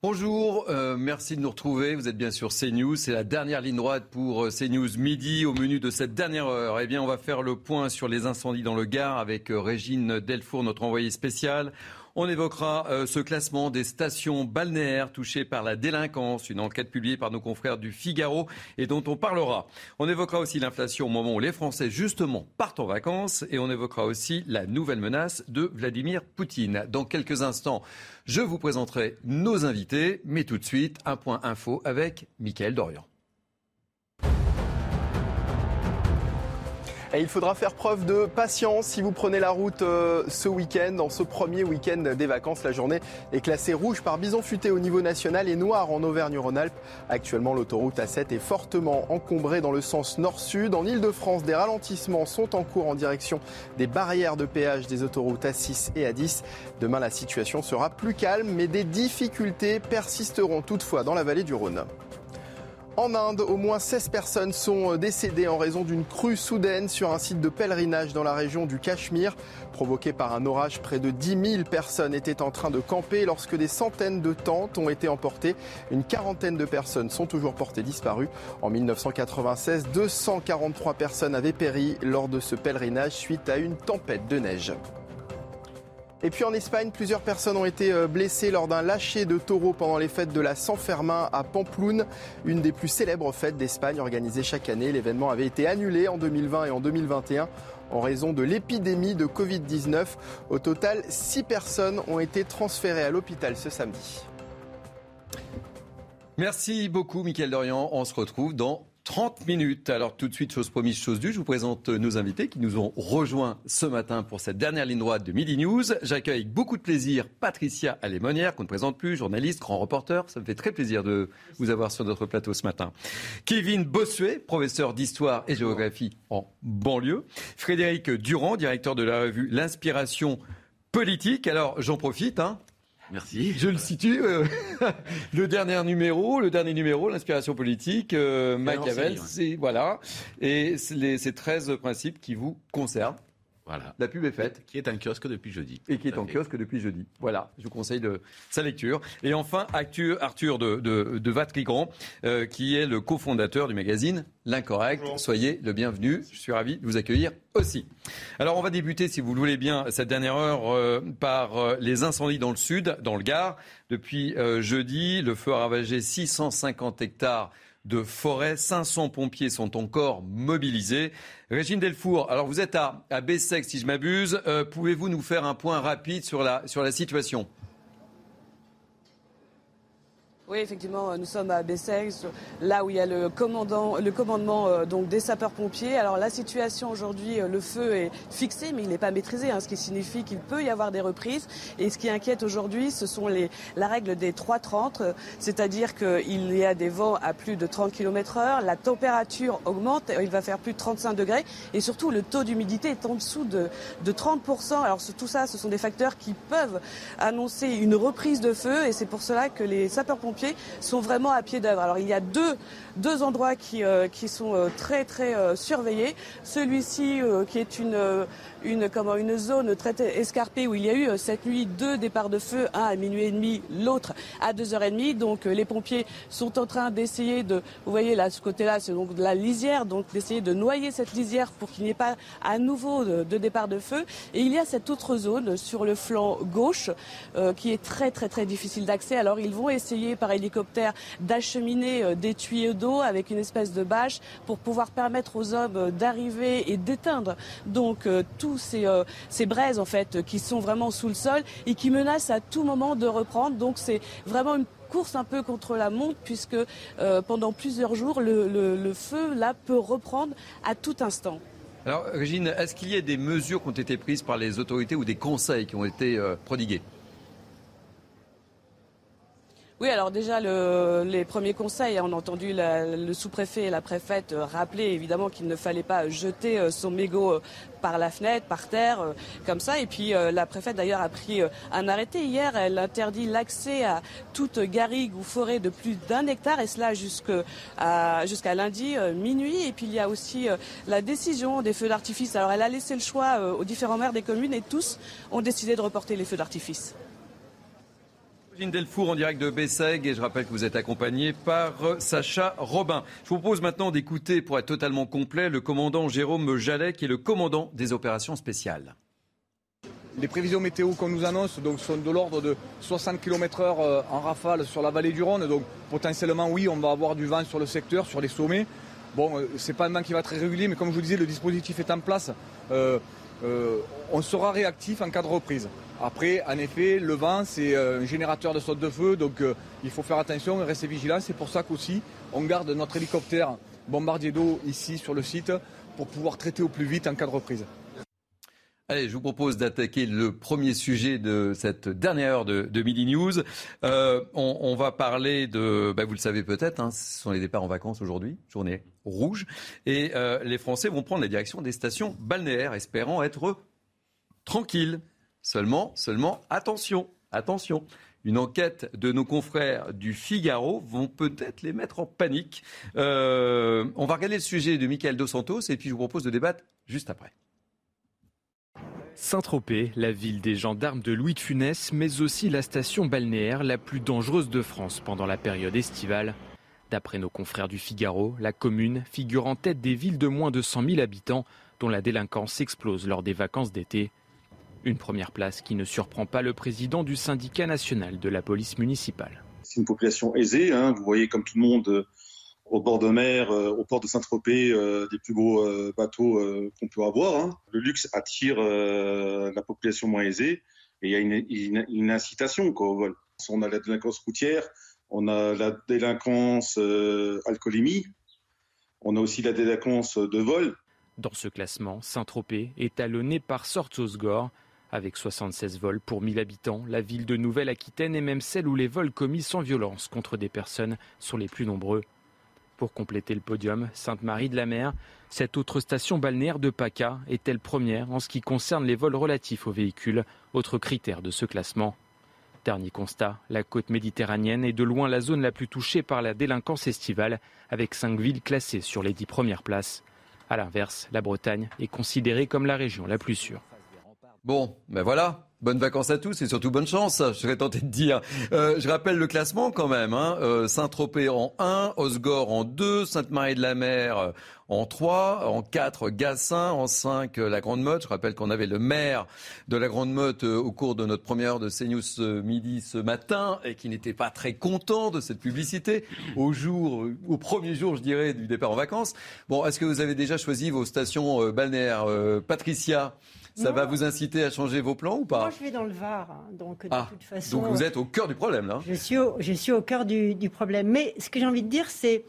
Bonjour, euh, merci de nous retrouver. Vous êtes bien sur CNews. C'est la dernière ligne droite pour euh, CNews midi. Au menu de cette dernière heure, eh bien, on va faire le point sur les incendies dans le Gard avec euh, Régine Delfour, notre envoyée spéciale. On évoquera euh, ce classement des stations balnéaires touchées par la délinquance, une enquête publiée par nos confrères du Figaro et dont on parlera. On évoquera aussi l'inflation au moment où les Français justement partent en vacances et on évoquera aussi la nouvelle menace de Vladimir Poutine. Dans quelques instants, je vous présenterai nos invités, mais tout de suite, un point info avec Mickaël Dorian. Il faudra faire preuve de patience si vous prenez la route euh, ce week-end. Dans ce premier week-end des vacances, la journée est classée rouge par bison futé au niveau national et noire en Auvergne-Rhône-Alpes. Actuellement, l'autoroute A7 est fortement encombrée dans le sens nord-sud. En Ile-de-France, des ralentissements sont en cours en direction des barrières de péage des autoroutes A6 et A10. Demain, la situation sera plus calme, mais des difficultés persisteront toutefois dans la vallée du Rhône. En Inde, au moins 16 personnes sont décédées en raison d'une crue soudaine sur un site de pèlerinage dans la région du Cachemire. Provoqué par un orage, près de 10 000 personnes étaient en train de camper lorsque des centaines de tentes ont été emportées. Une quarantaine de personnes sont toujours portées disparues. En 1996, 243 personnes avaient péri lors de ce pèlerinage suite à une tempête de neige. Et puis en Espagne, plusieurs personnes ont été euh, blessées lors d'un lâcher de taureaux pendant les fêtes de la San Fermin à Pamplune, une des plus célèbres fêtes d'Espagne organisées chaque année. L'événement avait été annulé en 2020 et en 2021 en raison de l'épidémie de Covid-19. Au total, six personnes ont été transférées à l'hôpital ce samedi. Merci beaucoup, Mickaël Dorian. On se retrouve dans 30 minutes. Alors tout de suite, chose promise, chose due, je vous présente nos invités qui nous ont rejoints ce matin pour cette dernière ligne droite de Midi News. J'accueille avec beaucoup de plaisir Patricia Alémonière, qu'on ne présente plus, journaliste, grand reporter. Ça me fait très plaisir de vous avoir sur notre plateau ce matin. Kevin Bossuet, professeur d'histoire et géographie en banlieue. Frédéric Durand, directeur de la revue L'Inspiration politique. Alors j'en profite, hein, Merci. je le situe. euh, le dernier numéro, le dernier numéro, l'inspiration politique, euh, Machiavel, c'est voilà, et c'est les- ces 13 principes qui vous concernent. Voilà. La pub est faite Qui est un kiosque depuis jeudi. et qui est en fait. kiosque depuis jeudi. Voilà, je vous conseille de, sa lecture. Et enfin, Arthur de, de, de Vatrigan, euh, qui est le cofondateur du magazine L'Incorrect. Soyez le bienvenu. Je suis ravi de vous accueillir aussi. Alors, on va débuter, si vous le voulez bien, cette dernière heure euh, par euh, les incendies dans le sud, dans le Gard. Depuis euh, jeudi, le feu a ravagé 650 hectares de forêt. 500 pompiers sont encore mobilisés. Régine Delfour, alors vous êtes à, à Bessec, si je m'abuse. Euh, Pouvez-vous nous faire un point rapide sur la, sur la situation? Oui, effectivement, nous sommes à Bessèges, là où il y a le, commandant, le commandement euh, donc des sapeurs-pompiers. Alors la situation aujourd'hui, euh, le feu est fixé, mais il n'est pas maîtrisé, hein, ce qui signifie qu'il peut y avoir des reprises. Et ce qui inquiète aujourd'hui, ce sont les, la règle des 3,30, euh, c'est-à-dire qu'il y a des vents à plus de 30 km heure, la température augmente, il va faire plus de 35 degrés, et surtout le taux d'humidité est en dessous de, de 30%. Alors tout ça, ce sont des facteurs qui peuvent annoncer une reprise de feu, et c'est pour cela que les sapeurs-pompiers sont vraiment à pied d'œuvre. Alors il y a deux, deux endroits qui, euh, qui sont euh, très très euh, surveillés. Celui-ci qui est une, une, comment, une zone très escarpée où il y a eu cette nuit deux départs de feu, un à minuit et demi, l'autre à deux heures et demie. Donc les pompiers sont en train d'essayer de, vous voyez là, ce côté-là, c'est donc de la lisière, donc d'essayer de noyer cette lisière pour qu'il n'y ait pas à nouveau de, de départ de feu. Et il y a cette autre zone sur le flanc gauche qui est très très très difficile d'accès. Alors ils vont essayer par hélicoptère d'acheminer euh, des tuyaux d'eau avec une espèce de bâche pour pouvoir permettre aux hommes euh, d'arriver et d'éteindre donc euh, tous ces, braises en fait qui sont vraiment sous le sol et qui menacent à tout moment de reprendre. Donc c'est vraiment une course un peu contre la montre puisque pendant plusieurs jours le, feu là peut reprendre à tout instant. Alors, Régine, est-ce qu'il y a des mesures qui ont été prises par les autorités ou des conseils qui ont été prodigués? Oui, alors déjà, le- les premiers conseils, on a entendu le sous-préfet et la préfète euh, rappeler évidemment qu'il ne fallait pas jeter euh, son mégot euh, par la fenêtre, par terre, comme ça. Et puis la préfète d'ailleurs a pris un arrêté hier. Elle interdit l'accès à toute garrigue ou forêt de plus d'un hectare, et cela jusqu'à lundi minuit. Et puis il y a aussi la décision des feux d'artifice. Alors elle a laissé le choix aux différents maires des communes et tous ont décidé de reporter les feux d'artifice. Delfour en direct de Besseg et je rappelle que vous êtes accompagné par Sacha Robin. Je vous propose maintenant d'écouter, pour être totalement complet, le commandant Jérôme Jallet qui est le commandant des opérations spéciales. Les prévisions météo qu'on nous annonce sont de l'ordre de 60 km/h euh, en rafale sur la vallée du Rhône. Donc potentiellement, oui, on va avoir du vent sur le secteur, sur les sommets. Bon, euh, c'est pas un vent qui va être très régulier, mais comme je vous disais, le dispositif est en place. Euh, on sera réactif en cas de reprise. Après, en effet, le vent, c'est un générateur de saute de feu, donc il faut faire attention et rester vigilant. C'est pour ça qu'aussi, on garde notre hélicoptère bombardier d'eau ici sur le site pour pouvoir traiter au plus vite en cas de reprise. Allez, je vous propose d'attaquer le premier sujet de cette dernière heure de, Midi News. Euh, on, va parler de, bah, vous le savez peut-être, hein, ce sont les départs en vacances aujourd'hui, journée rouge, et euh, les Français vont prendre la direction des stations balnéaires, espérant être tranquilles. Seulement, seulement, attention, attention. Une enquête de nos confrères du Figaro vont peut-être les mettre en panique. Euh, on va regarder le sujet de Michael Dos Santos et puis je vous propose de débattre juste après. Saint-Tropez, la ville des gendarmes de Louis de Funès, mais aussi la station balnéaire la plus dangereuse de France pendant la période estivale. D'après nos confrères du Figaro, la commune figure en tête des villes de moins de 100 000 habitants dont la délinquance explose lors des vacances d'été. Une première place qui ne surprend pas le président du syndicat national de la police municipale. C'est une population aisée, hein. vous voyez comme tout le monde au bord de mer, euh, au port de Saint-Tropez, euh, des plus beaux euh, bateaux qu'on peut avoir. Hein. Le luxe attire la population moins aisée et il y a une, une, incitation au vol. On a la délinquance routière, on a la délinquance alcoolémie, on a aussi la délinquance de vol. Dans ce classement, Saint-Tropez est talonné par Sortzosgor. Avec 76 vols pour 1000 habitants, la ville de Nouvelle-Aquitaine est même celle où les vols commis sans violence contre des personnes sont les plus nombreux. Pour compléter le podium, Sainte-Marie de la Mer, cette autre station balnéaire de PACA est-elle première en ce qui concerne les vols relatifs aux véhicules, autre critère de ce classement. Dernier constat, la côte méditerranéenne est de loin la zone la plus touchée par la délinquance estivale, avec cinq villes classées sur les dix premières places. A l'inverse, la Bretagne est considérée comme la région la plus sûre. Bon, ben voilà, Bonnes vacances à tous et surtout bonne chance, je serais tenté de dire. Euh, je rappelle le classement quand même. Hein. Euh, Saint-Tropez en 1, Osgore en 2, Sainte-Marie-de-la-Mer euh, en 3, en 4, Gassin, en 5, la Grande Motte. Je rappelle qu'on avait le maire de la Grande Motte au cours de notre première heure de CNews midi ce matin et qui n'était pas très content de cette publicité au jour, au premier jour, je dirais, du départ en vacances. Bon, est-ce que vous avez déjà choisi vos stations balnéaires Patricia? Ça va vous inciter à changer vos plans ou pas Moi, je vais dans le Var, hein, donc de ah, toute façon. Donc vous êtes au cœur du problème là. Je suis au, je suis au cœur du, problème. Mais ce que j'ai envie de dire, c'est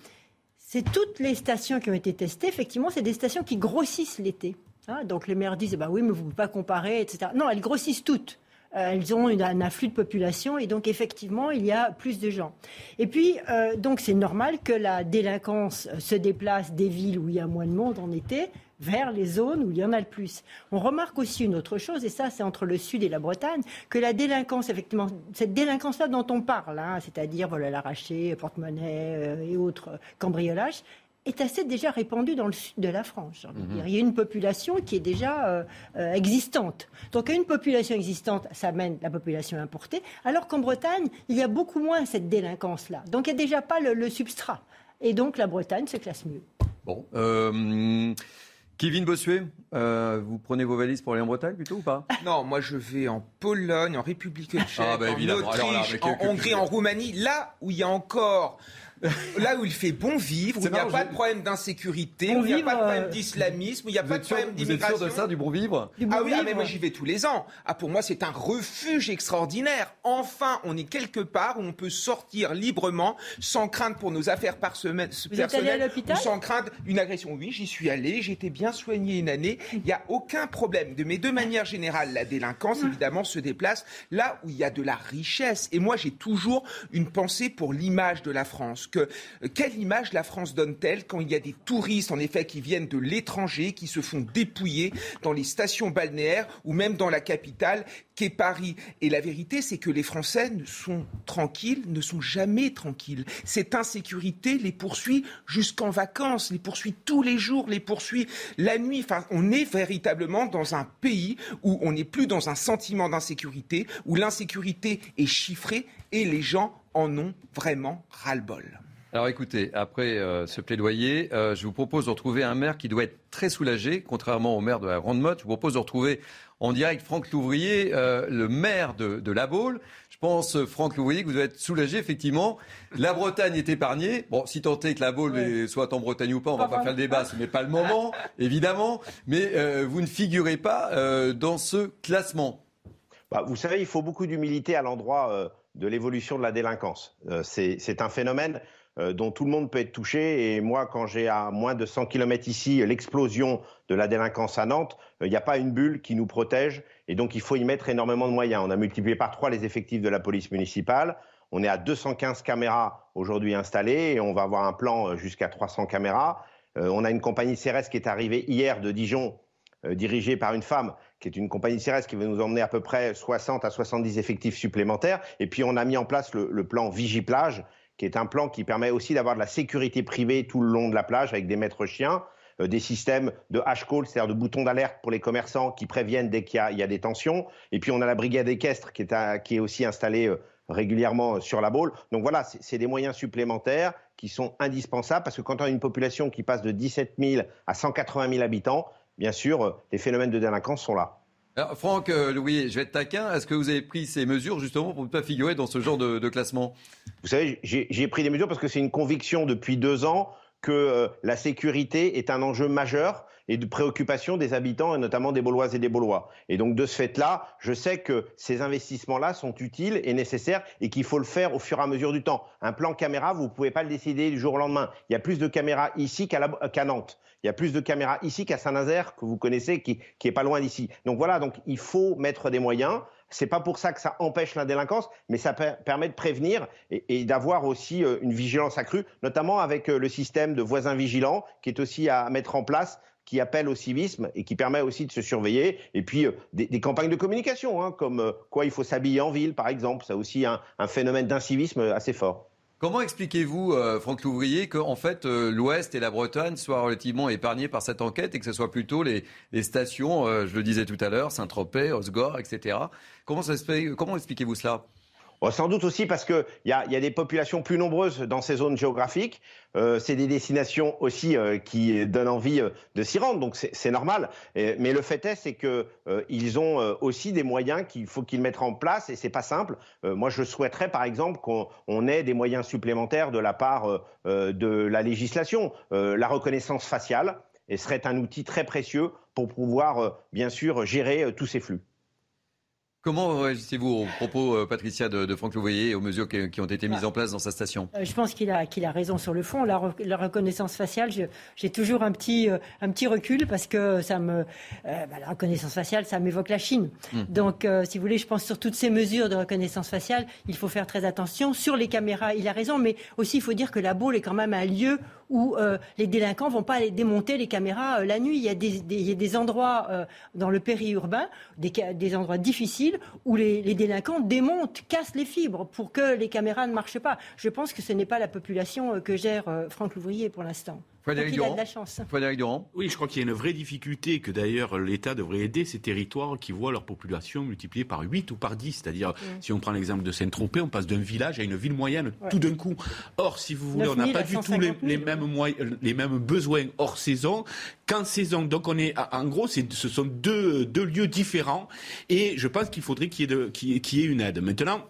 c'est toutes les stations qui ont été testées. Effectivement, c'est des stations qui grossissent l'été. Hein. donc les maires disent, bah oui, mais vous ne pouvez pas comparer, etc. Non, elles grossissent toutes. Euh, elles ont un afflux de population et donc effectivement il y a plus de gens. Et puis euh, donc c'est normal que la délinquance se déplace des villes où il y a moins de monde en été vers les zones où il y en a le plus. On remarque aussi une autre chose, et ça c'est entre le Sud et la Bretagne, que la délinquance, effectivement, cette délinquance-là dont on parle, hein, c'est-à-dire vol à l'arraché, porte-monnaie euh, et autres cambriolages, est assez déjà répandue dans le sud de la France. Mhm. Il y a une population qui est déjà euh, euh, existante. Donc une population existante, ça mène la population importée, alors qu'en Bretagne, il y a beaucoup moins cette délinquance-là. Donc il n'y a déjà pas le, le, substrat. Et donc la Bretagne se classe mieux. Bon. Kevin Bossuet, euh, vous prenez vos valises pour aller en Bretagne plutôt ou pas? Non, moi je vais en Pologne, en République tchèque, ah, bah, en Autriche, en Hongrie, en Roumanie, là où il y a encore là où il fait bon vivre, où il n'y a pas de problème d'insécurité, où il n'y a pas de problème euh, d'islamisme, où il n'y a pas de problème d'immigration. Vous êtes sûr de ça, du bon vivre Ah oui, ah, mais moi j'y vais tous les ans. Ah, pour moi, c'est un refuge extraordinaire. Enfin, on est quelque part où on peut sortir librement, sans crainte pour nos affaires personnelles, ou sans crainte d'une agression. Oui, j'y suis allé, j'ai été bien soigné une année. Il n'y a aucun problème. De, mais de manière générale, la délinquance, évidemment, se déplace là où il y a de la richesse. Et moi, j'ai toujours une pensée pour l'image de la France euh, quelle image la France donne-t-elle quand il y a des touristes, en effet, qui viennent de l'étranger, qui se font dépouiller dans les stations balnéaires ou même dans la capitale qu'est Paris? Et la vérité, c'est que les Français ne sont tranquilles, ne sont jamais tranquilles. Cette insécurité les poursuit jusqu'en vacances, les poursuit tous les jours, les poursuit la nuit. Enfin, on est véritablement dans un pays où on n'est plus dans un sentiment d'insécurité, où l'insécurité est chiffrée et les gens en ont vraiment ras-le-bol. Alors écoutez, après euh, ce plaidoyer, euh, je vous propose de retrouver un maire qui doit être très soulagé, contrairement au maire de la Grande Motte. Je vous propose de retrouver en direct Franck Louvrier, euh, le maire de, de La Baule. Je pense, Franck Louvrier, que vous devez être soulagé, effectivement. La Bretagne est épargnée. Bon, si tant est que La Baule soit en Bretagne ou pas, on va pas faire le débat, ce n'est pas le moment, évidemment. Mais vous ne figurez pas dans ce classement. Bah, vous savez, il faut beaucoup d'humilité à l'endroit de l'évolution de la délinquance. C'est un phénomène euh, dont tout le monde peut être touché. Et moi, quand j'ai à moins de 100 km ici l'explosion de la délinquance à Nantes, euh, il n'y a pas une bulle qui nous protège. Et donc, il faut y mettre énormément de moyens. On a multiplié par trois les effectifs de la police municipale. On est à 215 caméras aujourd'hui installées et on va avoir un plan euh, jusqu'à 300 caméras. on a une compagnie CRS qui est arrivée hier de Dijon, dirigée par une femme, qui est une compagnie CRS qui va nous emmener à peu près 60 à 70 effectifs supplémentaires. Et puis on a mis en place le, le plan Vigiplage, qui est un plan qui permet aussi d'avoir de la sécurité privée tout le long de la plage avec des maîtres chiens, euh, des systèmes de H-call, c'est-à-dire de boutons d'alerte pour les commerçants qui préviennent dès qu'il y, a des tensions. Et puis on a la brigade équestre qui est, qui est aussi installée euh, régulièrement sur la Baule. Donc voilà, c'est des moyens supplémentaires qui sont indispensables parce que quand on a une population qui passe de 17 000 à 180 000 habitants, bien sûr, euh, les phénomènes de délinquance sont là. Franck, euh, Louis, je vais être taquin. Est-ce que vous avez pris ces mesures justement pour ne pas figurer dans ce genre de, classement? Vous savez, j'ai pris des mesures parce que c'est une conviction depuis deux ans que euh, la sécurité est un enjeu majeur et de préoccupation des habitants et notamment des Bauloises et des Baulois. Et donc de ce fait-là, je sais que ces investissements-là sont utiles et nécessaires et qu'il faut le faire au fur et à mesure du temps. Un plan caméra, vous ne pouvez pas le décider du jour au lendemain. Il y a plus de caméras ici qu'à Nantes. Il y a plus de caméras ici qu'à Saint-Nazaire, que vous connaissez, qui, qui est pas loin d'ici. Donc voilà, donc il faut mettre des moyens. C'est pas pour ça que ça empêche la délinquance, mais ça permet de prévenir et, d'avoir aussi euh, une vigilance accrue, notamment avec euh, le système de voisins vigilants qui est aussi à mettre en place qui appelle au civisme et qui permet aussi de se surveiller. Et puis euh, des, campagnes de communication, hein, comme quoi il faut s'habiller en ville, par exemple. C'est aussi un phénomène d'incivisme assez fort. Comment expliquez-vous, euh, Franck Louvrier, qu'en fait euh, l'Ouest et la Bretagne soient relativement épargnés par cette enquête et que ce soit plutôt les, stations, euh, je le disais tout à l'heure, Saint-Tropez, Osgore, etc. Comment, comment expliquez-vous cela? Sans doute aussi parce qu'il y a, y a des populations plus nombreuses dans ces zones géographiques. Euh, c'est des destinations aussi euh, qui donnent envie euh, de s'y rendre, donc c'est normal. mais le fait est, c'est qu'ils ont aussi des moyens qu'il faut qu'ils mettent en place et c'est pas simple. moi, je souhaiterais par exemple qu'on ait des moyens supplémentaires de la part de la législation. la reconnaissance faciale et serait un outil très précieux pour pouvoir, bien sûr, gérer tous ces flux. Comment réagissez-vous aux propos, euh, Patricia, de, Franck Louvoyer et aux mesures qui, ont été mises en place dans sa station? Euh, Je pense qu'il a, qu'il a raison sur le fond. La, reconnaissance faciale, j'ai toujours un petit, euh, un petit recul parce que ça me, bah, la reconnaissance faciale, ça m'évoque la Chine. Hum. Donc, si vous voulez, je pense sur toutes ces mesures de reconnaissance faciale, il faut faire très attention. Sur les caméras, il a raison, mais aussi il faut dire que la Baule est quand même un lieu où les délinquants vont pas aller démonter les caméras la nuit. Il y a des, endroits dans le périurbain, des, des endroits difficiles où les, délinquants démontent, cassent les fibres pour que les caméras ne marchent pas. Je pense que ce n'est pas la population euh, que gère euh, Franck Louvrier pour l'instant. Frédéric Durand. la chance. Durand. Oui, je crois qu'il y a une vraie difficulté que d'ailleurs l'État devrait aider ces territoires qui voient leur population multipliée par 8 ou par 10. C'est-à-dire, si on prend l'exemple de Saint-Tropez, on passe d'un village à une ville moyenne tout d'un coup. Or, si vous voulez, on n'a pas du tout les, mêmes moyens, les mêmes besoins hors saison qu'en saison. Donc, on est, en gros, ce sont deux, deux lieux différents et je pense qu'il faudrait qu'il y, ait une aide. Maintenant,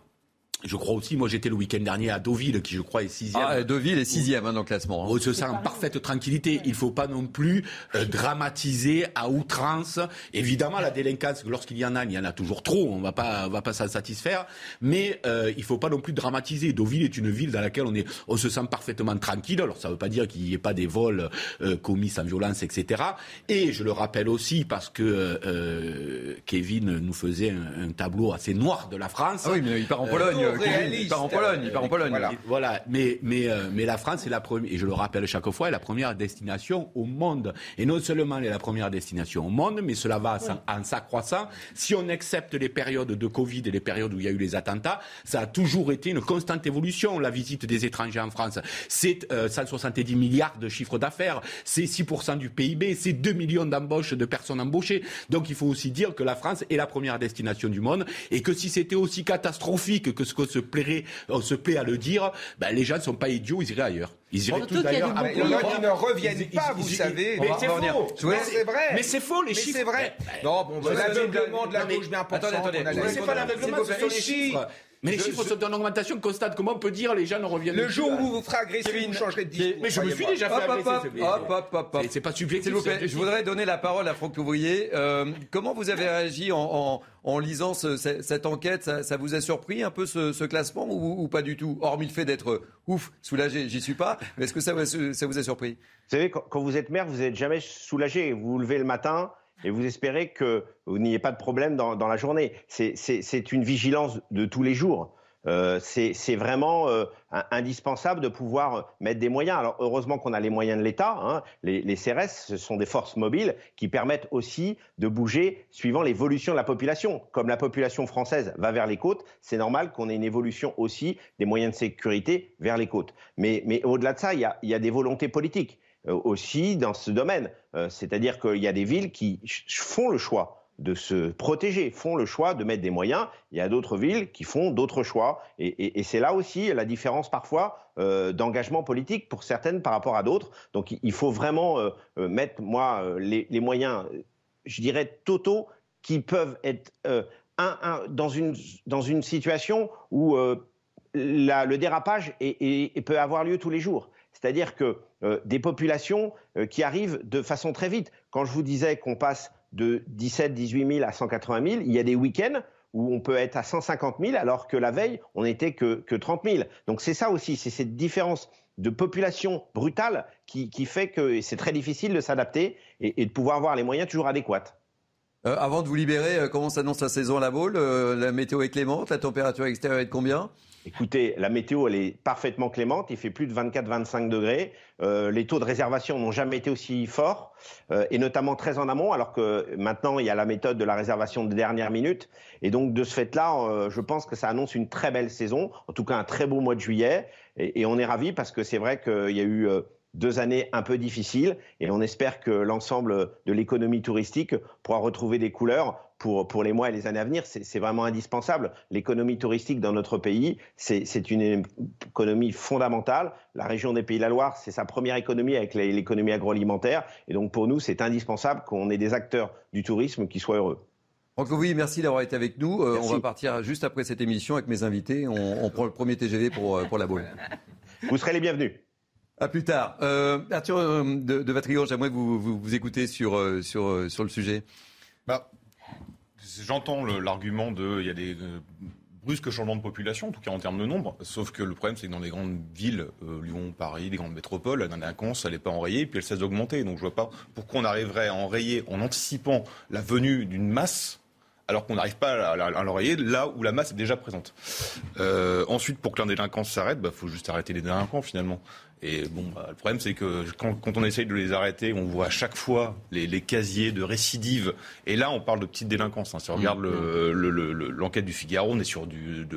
je crois aussi, moi j'étais le week-end dernier à Deauville, qui je crois est sixième. Ah, Deauville est sixième hein, dans le classement. Hein. On se sent en parfaite tranquillité. Il ne faut pas non plus euh, dramatiser à outrance. Évidemment, la délinquance, lorsqu'il y en a, il y en a toujours trop. On va pas, on va pas s'en satisfaire. Mais euh, il ne faut pas non plus dramatiser. Deauville est une ville dans laquelle on est, on se sent parfaitement tranquille. Alors ça ne veut pas dire qu'il n'y ait pas des vols euh, commis sans violence, etc. Et je le rappelle aussi parce que Kevin nous faisait un, tableau assez noir de la France. Ah oui, mais il part en Pologne. Il part en Pologne. Il part en Pologne. Voilà. Mais, mais, mais la France est la première, et je le rappelle chaque fois, est la première destination au monde. Et non seulement elle est la première destination au monde, mais cela va en s'accroissant. Si on accepte les périodes de Covid et les périodes où il y a eu les attentats, ça a toujours été une constante évolution, la visite des étrangers en France. C'est 170 milliards de chiffre d'affaires, c'est 6% du PIB, c'est 2 millions d'embauches de personnes embauchées. Donc il faut aussi dire que la France est la première destination du monde et que si c'était aussi catastrophique que ce qu'on se plairait, on se plaît à le dire, ben, les gens ne sont pas idiots, ils iraient ailleurs. Ils iraient tous d'ailleurs. Il y en a qui ne reviennent pas, vous savez. Mais c'est faux. Mais c'est vrai. Mais c'est faux, les chiffres. c'est vrai. Non, bon, l'aveuglement de la gauche bien Attendez, attendez. C'est pas l'aveuglement, ce sont les chiffres. Mais les chiffres sont en augmentation constante. Comment on peut dire les gens ne reviennent Le jour où vous vous ferez agresser, vous changerez de discours. Mais je me suis déjà fait agresser. C'est pas subjectif. S'il vous plaît, je voudrais donner la parole à Franck Ouvrier. Euh, comment vous avez réagi en, lisant cette enquête? Ça, vous a surpris un peu ce, classement ou, pas du tout? Hormis le fait d'être ouf, soulagé, j'y suis pas. Mais est-ce que ça, ça vous a surpris? Vous savez, quand vous êtes maire, vous n'êtes jamais soulagé. Vous vous levez le matin et vous espérez que vous n'ayez pas de problème dans, la journée. C'est une vigilance de tous les jours. Euh, c'est vraiment euh, indispensable de pouvoir mettre des moyens. Alors heureusement qu'on a les moyens de l'État. Hein. Les, CRS, sont des forces mobiles qui permettent aussi de bouger suivant l'évolution de la population. Comme la population française va vers les côtes, c'est normal qu'on ait une évolution aussi des moyens de sécurité vers les côtes. Mais, au-delà de ça, il y a des volontés politiques. Euh, aussi dans ce domaine. Euh, c'est-à-dire qu'il y a des villes qui font le choix de se protéger, font le choix de mettre des moyens. Il y a d'autres villes qui font d'autres choix. Et, c'est là aussi la différence parfois euh, d'engagement politique pour certaines par rapport à d'autres. Donc il faut vraiment mettre, moi, les, moyens, je dirais, totaux qui peuvent être dans, une, dans une situation où le dérapage peut avoir lieu tous les jours. C'est-à-dire que euh, des populations euh, qui arrivent de façon très vite. Quand je vous disais qu'on passe de 17, 18 000 à 180 000, il y a des week-ends où on peut être à 150 000 alors que la veille, on n'était que, que 30 000. Donc c'est ça aussi, c'est cette différence de population brutale qui, fait que c'est très difficile de s'adapter et, de pouvoir avoir les moyens toujours adéquats. Euh, avant de vous libérer, comment s'annonce la saison à la Baule La météo est clémente, la température extérieure est de combien? Écoutez, la météo, elle est parfaitement clémente. Il fait plus de 24-25 degrés. Euh, les taux de réservation n'ont jamais été aussi forts, euh, et notamment très en amont, alors que maintenant, il y a la méthode de la réservation de dernière minute. Et donc, de ce fait-là, euh, je pense que ça annonce une très belle saison, en tout cas un très beau mois de juillet. Et, et on est ravis parce que c'est vrai qu'il y a eu deux années un peu difficiles et on espère que l'ensemble de l'économie touristique pourra retrouver des couleurs pour, pour les mois et les années à venir. C'est vraiment indispensable. L'économie touristique dans notre pays, c'est une économie fondamentale. La région des Pays de la Loire, c'est sa première économie avec l'économie agroalimentaire. Et donc pour nous, c'est indispensable qu'on ait des acteurs du tourisme qui soient heureux. Donc oui, merci d'avoir été avec nous. Euh, on va partir juste après cette émission avec mes invités. On, prend le premier TGV pour, euh, pour la boule. Vous serez les bienvenus. À plus tard. Euh, Arthur euh, de, de j'aimerais vous, vous, vous écoutez sur, euh, sur, sur le sujet. Bah, J'entends l'argument de il y a des brusques changements de population, en tout cas en termes de nombre. Sauf que le problème, c'est que dans les grandes villes, Lyon, Paris, les grandes métropoles, la délinquance, elle n'est pas enrayée, puis elle cesse d'augmenter. Donc je vois pas pourquoi on arriverait à enrayer en anticipant la venue d'une masse alors qu'on n'arrive pas à, l'enrayer là où la masse est déjà présente. Ensuite, pour que la délinquance s'arrête, il bah, faut juste arrêter les délinquants finalement. Et bon, bah, le problème, c'est que quand, on essaye de les arrêter, on voit à chaque fois les, casiers de récidive. Et là, on parle de petite délinquance. Hein. Si on regarde mmh. l'enquête du Figaro, on est sur du,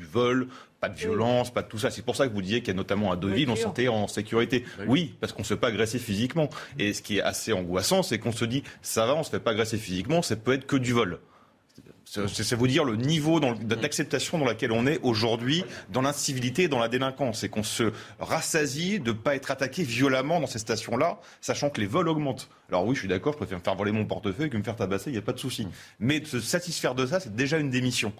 vol, pas de violence, pas de tout ça. C'est pour ça que vous disiez qu'il y a notamment à Deauville, on se sentait en sécurité. Oui, parce qu'on ne se fait pas agresser physiquement. Et ce qui est assez angoissant, c'est qu'on se dit, ça va, on ne se fait pas agresser physiquement, ça peut être que du vol. C'est vous dire le niveau d'acceptation dans lequel on est aujourd'hui dans l'incivilité et dans la délinquance. Et qu'on se rassasie de ne pas être attaqué violemment dans ces stations-là, sachant que les vols augmentent. Alors oui, je suis d'accord, je préfère me faire voler mon portefeuille que me faire tabasser, il n'y a pas de souci. Mais de se satisfaire de ça, c'est déjà une démission.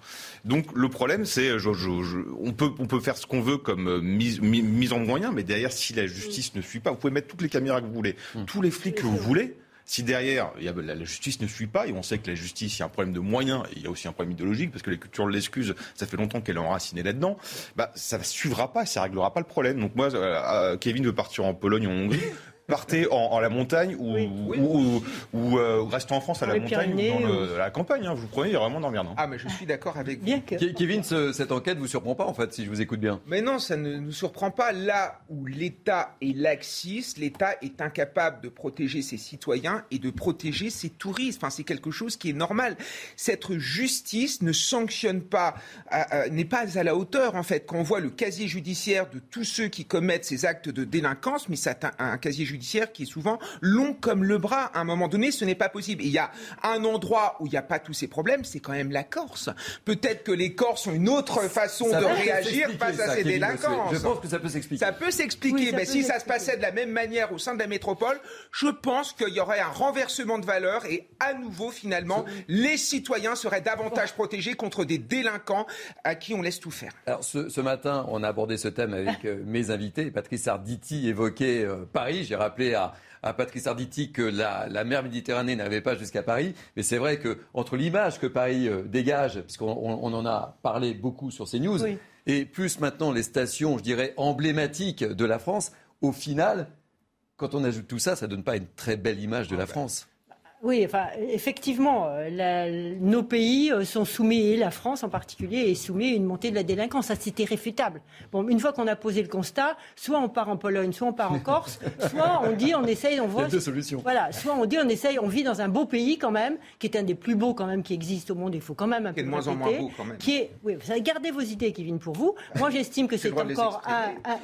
Donc le problème, c'est, on, peut, on peut faire ce qu'on veut comme euh, mise, mise en moyen, mais derrière, si la justice ne suit pas, vous pouvez mettre toutes les caméras que vous voulez, hum. tous les flics que vous voulez. Si derrière, la, justice ne suit pas, et on sait que la justice, il y a un problème de moyens, il y a aussi un problème idéologique, parce que la culture de l'excuse, ça fait longtemps qu'elle est enracinée là-dedans, bah, ça ne suivra pas, ça ne réglera pas le problème. Donc moi, euh, euh, Kevin veut partir en Pologne, en Hongrie. Partez en, la montagne ou, ou, ou, euh, restez en France à la montagne ou dans la campagne. Hein. vous prenez vraiment dormir, non Ah, mais je suis d'accord avec vous. Kevin, cette enquête vous surprend pas, en fait, si je vous écoute bien? Mais non, ça ne nous surprend pas. Là où l'État est laxiste, l'État est incapable de protéger ses citoyens et de protéger ses touristes. Enfin, c'est quelque chose qui est normal. Cette justice ne sanctionne pas, euh, n'est pas à la hauteur, en fait. Quand on voit le casier judiciaire de tous ceux qui commettent ces actes de délinquance, mais c'est un, un casier judiciaire qui est souvent long comme le bras. À un moment donné, ce n'est pas possible. il y a un endroit où il n'y a pas tous ces problèmes, c'est quand même la Corse. Peut-être que les Corses ont une autre façon de réagir face à ces délinquances. Je pense que ça peut s'expliquer. Ça peut s'expliquer, mais si ça se passait de la même manière au sein de la métropole, je pense qu'il y aurait un renversement de valeur et à nouveau, finalement, les citoyens seraient davantage protégés contre des délinquants à qui on laisse tout faire. Alors, ce, matin, on a abordé ce thème avec euh, mes invités. Patrice Arditi évoquait euh, Paris. J'ai rappelé à à Patrice Arditi que la, mer Méditerranée n'avait pas jusqu'à Paris. Mais c'est vrai que entre l'image que Paris euh, dégage, puisqu'on on en a parlé beaucoup sur ces news, et plus maintenant les stations, je dirais, emblématiques de la France, au final, quand on ajoute tout ça, ça ne donne pas une très belle image de la ah bah. France. Oui, enfin, effectivement, euh, nos pays euh, sont soumis, et la France en particulier, est soumis à une montée de la délinquance. Ça, c'est irréfutable. Bon, une fois qu'on a posé le constat, soit on part en Pologne, soit on part en Corse, soit on dit, on essaye, on voit. Il y a deux solutions. Voilà, soit on dit, on essaye, on vit dans un beau pays quand même, qui est un des plus beaux quand même qui existe au monde. Il faut quand même un qui peu. Est de moins en moins beau quand même. Qui est, oui, gardez vos idées, Kevin, pour vous. Moi, j'estime que c'est encore.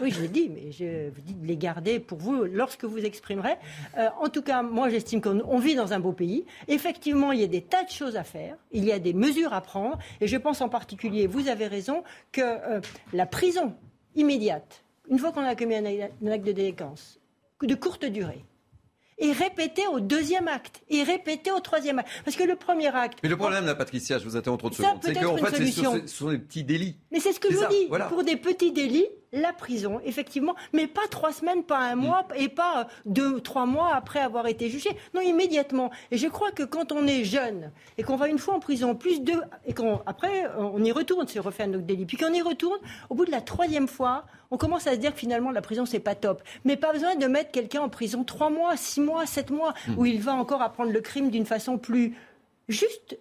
oui, je l'ai dit, mais je vous dis de les garder pour vous lorsque vous exprimerez. Euh, en tout cas, moi, j'estime qu'on vit dans un beau pays. Effectivement, il y a des tas de choses à faire, il y a des mesures à prendre, et je pense en particulier, vous avez raison, que euh, la prison immédiate, une fois qu'on a commis un, acte de délinquance, de courte durée, et répété au deuxième acte, et répété au troisième acte. Parce que le premier acte. Mais le problème, là, Patricia, je vous interromps trop de secondes, c'est qu'en fait, ce sont des petits délits. Mais c'est ce que je vous dis. Pour des petits délits, la prison, effectivement, mais pas trois semaines, pas un mois, et pas euh, deux, trois mois après avoir été jugé. Non, immédiatement. Et je crois que quand on est jeune et qu'on va une fois en prison, plus deux, et qu'après on y retourne, c'est refait un autre délit, puis qu'on y retourne, au bout de la troisième fois, on commence à se dire que finalement la prison c'est pas top. Mais pas besoin de mettre quelqu'un en prison trois mois, six mois, sept mois, hmm. où il va encore apprendre le crime d'une façon plus juste.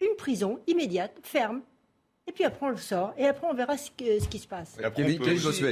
Une prison immédiate, ferme, et puis après on le sort, et après on verra ce, qui se passe.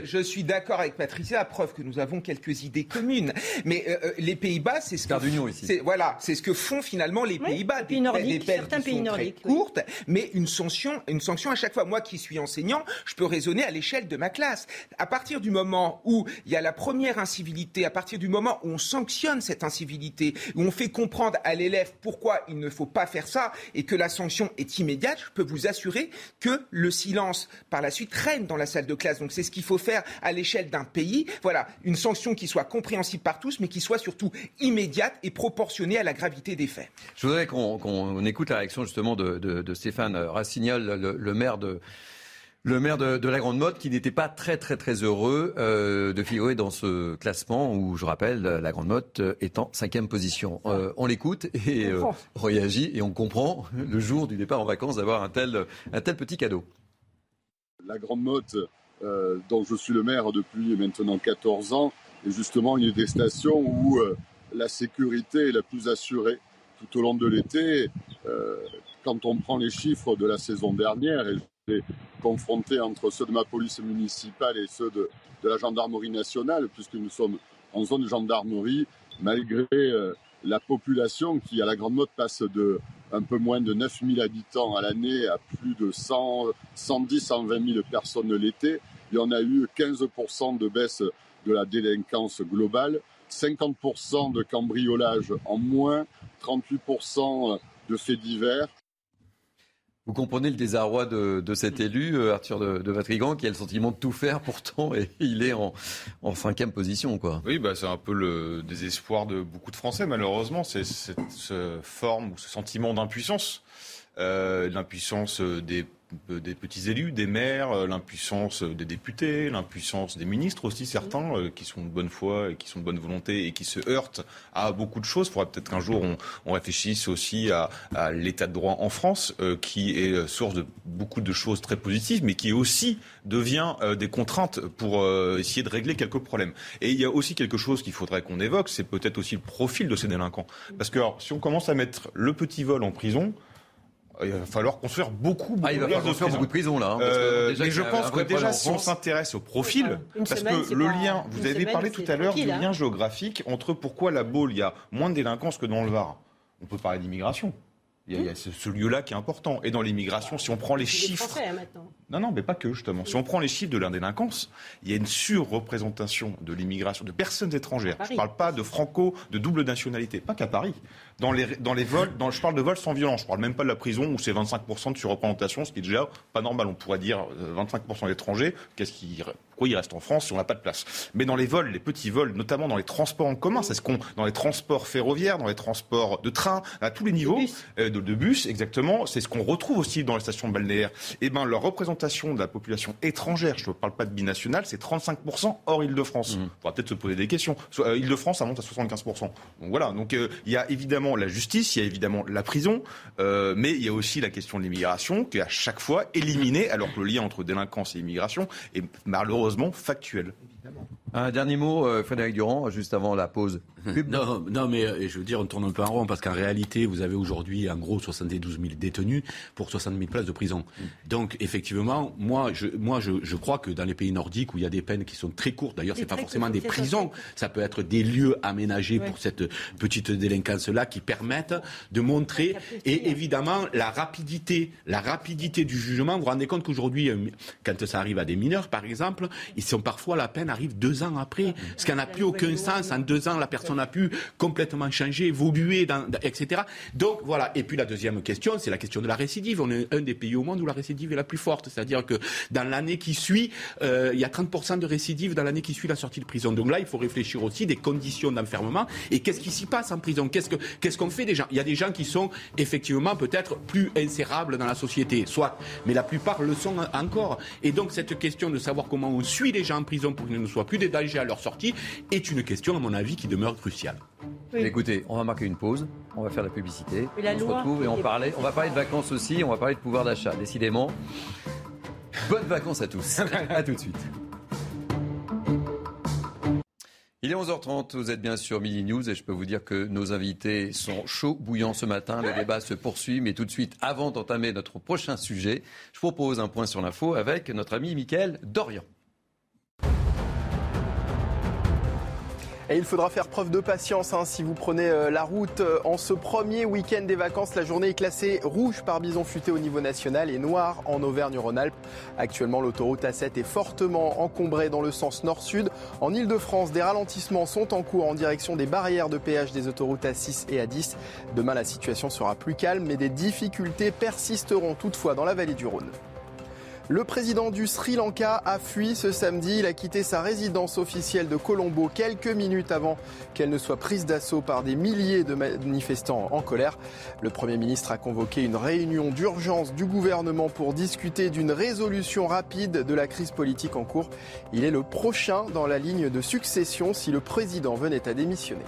je, suis d'accord avec Patricia, à preuve que nous avons quelques idées communes. Mais euh, euh, les Pays-Bas, c'est ce que ici. Voilà, c'est ce que font finalement les Pays-Bas. Des, nordiques, des certains pays nordiques, courtes, mais une sanction, une sanction à chaque fois. Moi qui suis enseignant, je peux raisonner à l'échelle de ma classe. À partir du moment où il y a la première incivilité, à partir du moment où on sanctionne cette incivilité, où on fait comprendre à l'élève pourquoi il ne faut pas faire ça et que la sanction est immédiate, je peux vous assurer que que le silence par la suite règne dans la salle de classe. Donc c'est ce qu'il faut faire à l'échelle d'un pays. Voilà, une sanction qui soit compréhensible par tous, mais qui soit surtout immédiate et proportionnée à la gravité des faits. Je voudrais qu'on écoute la réaction justement de, Stéphane Rassignol, le maire de le maire de, la Grande Motte qui n'était pas très très très heureux euh, de figurer dans ce classement où, je rappelle, la Grande Motte est en cinquième position. Euh, on l'écoute et euh, réagit et on comprend le jour du départ en vacances d'avoir un tel, un tel petit cadeau. La Grande Motte, dont je suis le maire depuis maintenant 14 ans, est justement une des stations où la sécurité est la plus assurée tout au long de l'été. quand on prend les chiffres de la saison dernière, et confronté entre ceux de ma police municipale et ceux de, la gendarmerie nationale, puisque nous sommes en zone de gendarmerie, malgré euh, la population qui, à la Grande Motte, passe de un peu moins de 9000 habitants à l'année à plus de 100, 110, 120 000 personnes l'été. Il y en a eu 15% de baisse de la délinquance globale, 50% de cambriolage en moins, 38% de faits divers. Vous comprenez le désarroi de, cet élu, euh, Arthur de, de, Vatrigan, qui a le sentiment de tout faire pourtant et il est en, cinquième position. Quoi. Oui, bah, c'est un peu le désespoir de beaucoup de Français, malheureusement. C'est cette forme ou ce sentiment d'impuissance. Euh, l'impuissance des des petits élus, des maires, euh, l'impuissance des députés, l'impuissance des ministres aussi, certains, euh, qui sont de bonne foi et qui sont de bonne volonté et qui se heurtent à beaucoup de choses. Il peut-être qu'un jour on, réfléchisse aussi à, l'état de droit en France, euh, qui est source de beaucoup de choses très positives, mais qui aussi devient des contraintes pour essayer de régler quelques problèmes. Et il y a aussi quelque chose qu'il faudrait qu'on évoque, c'est peut-être aussi le profil de ces délinquants. Parce que si on commence à mettre le petit vol en prison, il va falloir construire beaucoup, beaucoup, ah, il va falloir construire beaucoup de prisons là. Hein, euh, mais je pense que déjà, si on s'intéresse au profil, parce que le lien, vous avez parlé tout à l'heure du hein. lien géographique entre pourquoi la Baule, il y a moins de délinquance que dans le Var. On peut parler d'immigration. Il y a, ce, lieu-là qui est important. Et dans l'immigration, si on prend les chiffres. Hein, non, non, mais pas que, justement. Si on prend les chiffres de l'indélinquance, il y a une surreprésentation de l'immigration, de personnes étrangères. Je ne parle pas de franco, de double nationalité. Pas qu'à Paris. Dans les, dans les vols, dans, je parle de vols sans violence. Je ne parle même pas de la prison où c'est 25% de surreprésentation, ce qui est déjà pas normal. On pourrait dire 25% euh, d'étrangers. Qu'est-ce qui pourquoi il reste en France si on n'a pas de place? Mais dans les vols, les petits vols, notamment dans les transports en commun, c'est ce qu'on, dans les transports ferroviaires, dans les transports de train, à tous les niveaux, de bus, de, bus exactement, c'est ce qu'on retrouve aussi dans les stations balnéaires. Et eh ben leur représentation de la population étrangère, je ne parle pas de binationale, c'est 35% hors Île-de-France. Mmh. On pourra peut-être se poser des questions. Euh, Île-de-France, ça monte à 75%. Donc voilà. Donc euh, il y a évidemment la justice, il y a évidemment la prison, euh, mais il y a aussi la question de l'immigration qui est à chaque fois éliminée, alors que le lien entre délinquance et immigration est malheureusement factuel. Un dernier mot, euh, Frédéric Durand, juste avant la pause. Non, non, mais euh, je veux dire, on tourne un peu en rond parce qu'en réalité, vous avez aujourd'hui en gros 72 000 détenus pour 60 000 places de prison. Donc, effectivement, moi, je, moi, je, je, crois que dans les pays nordiques où il y a des peines qui sont très courtes, d'ailleurs, c'est pas forcément des prisons, ça peut être des lieux aménagés pour cette petite délinquance-là qui permettent de montrer et évidemment la rapidité, la rapidité du jugement. Vous vous rendez compte qu'aujourd'hui, euh, quand ça arrive à des mineurs, par exemple, ils sont parfois la peine arrive deux ans après, ce qui n'a plus aucun sens. En deux ans, la personne a pu complètement changer, évoluer, etc. Donc voilà. Et puis la deuxième question, c'est la question de la récidive. On est un des pays au monde où la récidive est la plus forte. C'est-à-dire que dans l'année qui suit, euh, il y a 30% de récidive dans l'année qui suit la sortie de prison. Donc là, il faut réfléchir aussi des conditions d'enfermement et qu'est-ce qui s'y passe en prison? Qu'est-ce qu'on qu'est-ce qu'on fait des gens Il y a des gens qui sont effectivement peut-être plus insérables dans la société, soit, mais la plupart le sont encore. Et donc cette question de savoir comment on suit les gens en prison pour qu'ils ne soient plus des dangers à leur sortie est une question, à mon avis, qui demeure crucial. Écoutez, on va marquer une pause, on va faire la publicité, on se retrouve et on, parlait, on va parler de vacances aussi, on va parler de pouvoir d'achat. Décidément, bonnes vacances à tous. à tout de suite. Il est 11h30, vous êtes bien sûr Midi News et je peux vous dire que nos invités sont chauds, bouillants ce matin. Le débat se poursuit, mais tout de suite, avant d'entamer notre prochain sujet, je propose un point sur l'info avec notre ami Mickaël Dorian. Et il faudra faire preuve de patience hein, si vous prenez euh, la route euh, en ce premier week-end des vacances. La journée est classée rouge par bison futé au niveau national et noire en Auvergne-Rhône-Alpes. Actuellement, l'autoroute A7 est fortement encombrée dans le sens nord-sud. En Ile-de-France, des ralentissements sont en cours en direction des barrières de péage des autoroutes A6 et A10. Demain, la situation sera plus calme, mais des difficultés persisteront toutefois dans la vallée du Rhône. Le président du Sri Lanka a fui ce samedi. Il a quitté sa résidence officielle de Colombo quelques minutes avant qu'elle ne soit prise d'assaut par des milliers de manifestants en colère. Le Premier ministre a convoqué une réunion d'urgence du gouvernement pour discuter d'une résolution rapide de la crise politique en cours. Il est le prochain dans la ligne de succession si le président venait à démissionner.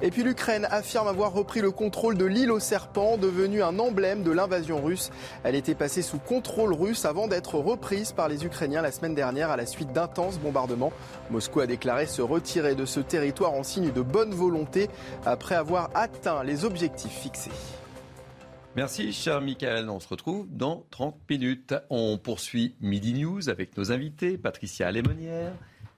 Et puis l'Ukraine affirme avoir repris le contrôle de l'île aux serpents, devenue un emblème de l'invasion russe. Elle était passée sous contrôle russe avant d'être reprise par les Ukrainiens la semaine dernière à la suite d'intenses bombardements. Moscou a déclaré se retirer de ce territoire en signe de bonne volonté après avoir atteint les objectifs fixés. Merci, cher Michael. On se retrouve dans 30 minutes. On poursuit Midi News avec nos invités Patricia Lémonière,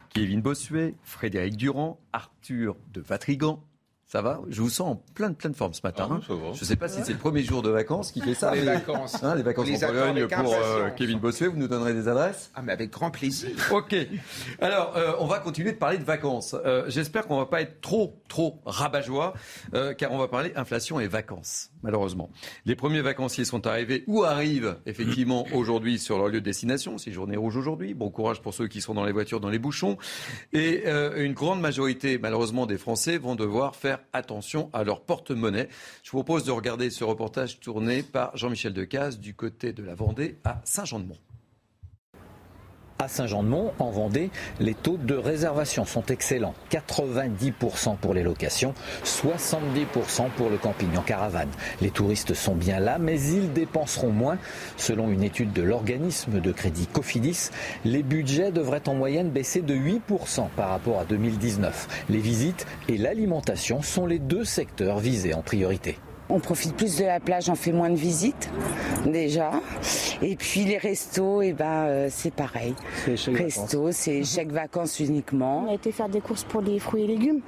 Kevin Bossuet, Frédéric Durand, Arthur de Vatrigan ça va Je vous sens en pleine, pleine forme ce matin. Ah, je ne sais pas si c'est le premier jour de vacances qui fait ça. Les vacances. Hein, les vacances en Pologne pour euh, Kevin Bossuet. Vous nous donnerez des adresses Ah, mais avec grand plaisir. OK. Alors, euh, on va continuer de parler de vacances. Euh, j'espère qu'on ne va pas être trop, trop rabat-joie, car on va parler inflation et vacances, malheureusement. Les premiers vacanciers sont arrivés ou arrivent effectivement aujourd'hui sur leur lieu de destination? C'est journée rouge aujourd'hui. Bon courage pour ceux qui sont dans les voitures, dans les bouchons. Et une grande majorité, malheureusement, des Français vont devoir faire faire attention à leur porte-monnaie. Je vous propose de regarder ce reportage tourné par Jean-Michel Decaze du côté de la Vendée à Saint-Jean-de-Mont. À Saint-Jean-de-Mont, en Vendée, les taux de réservation sont excellents. 90% pour les locations, 70% pour le camping en caravane. Les touristes sont bien là, mais ils dépenseront moins. Selon une étude de l'organisme de crédit Cofidis, les budgets devraient en moyenne baisser de 8% par rapport à 2019. Les visites et l'alimentation sont les deux secteurs visés en priorité. On profite plus de la plage, on fait moins de visites déjà. Et puis les restos, et eh ben euh, c'est pareil. Resto, c'est chèque vacances uniquement. On a été faire des courses pour les fruits et légumes.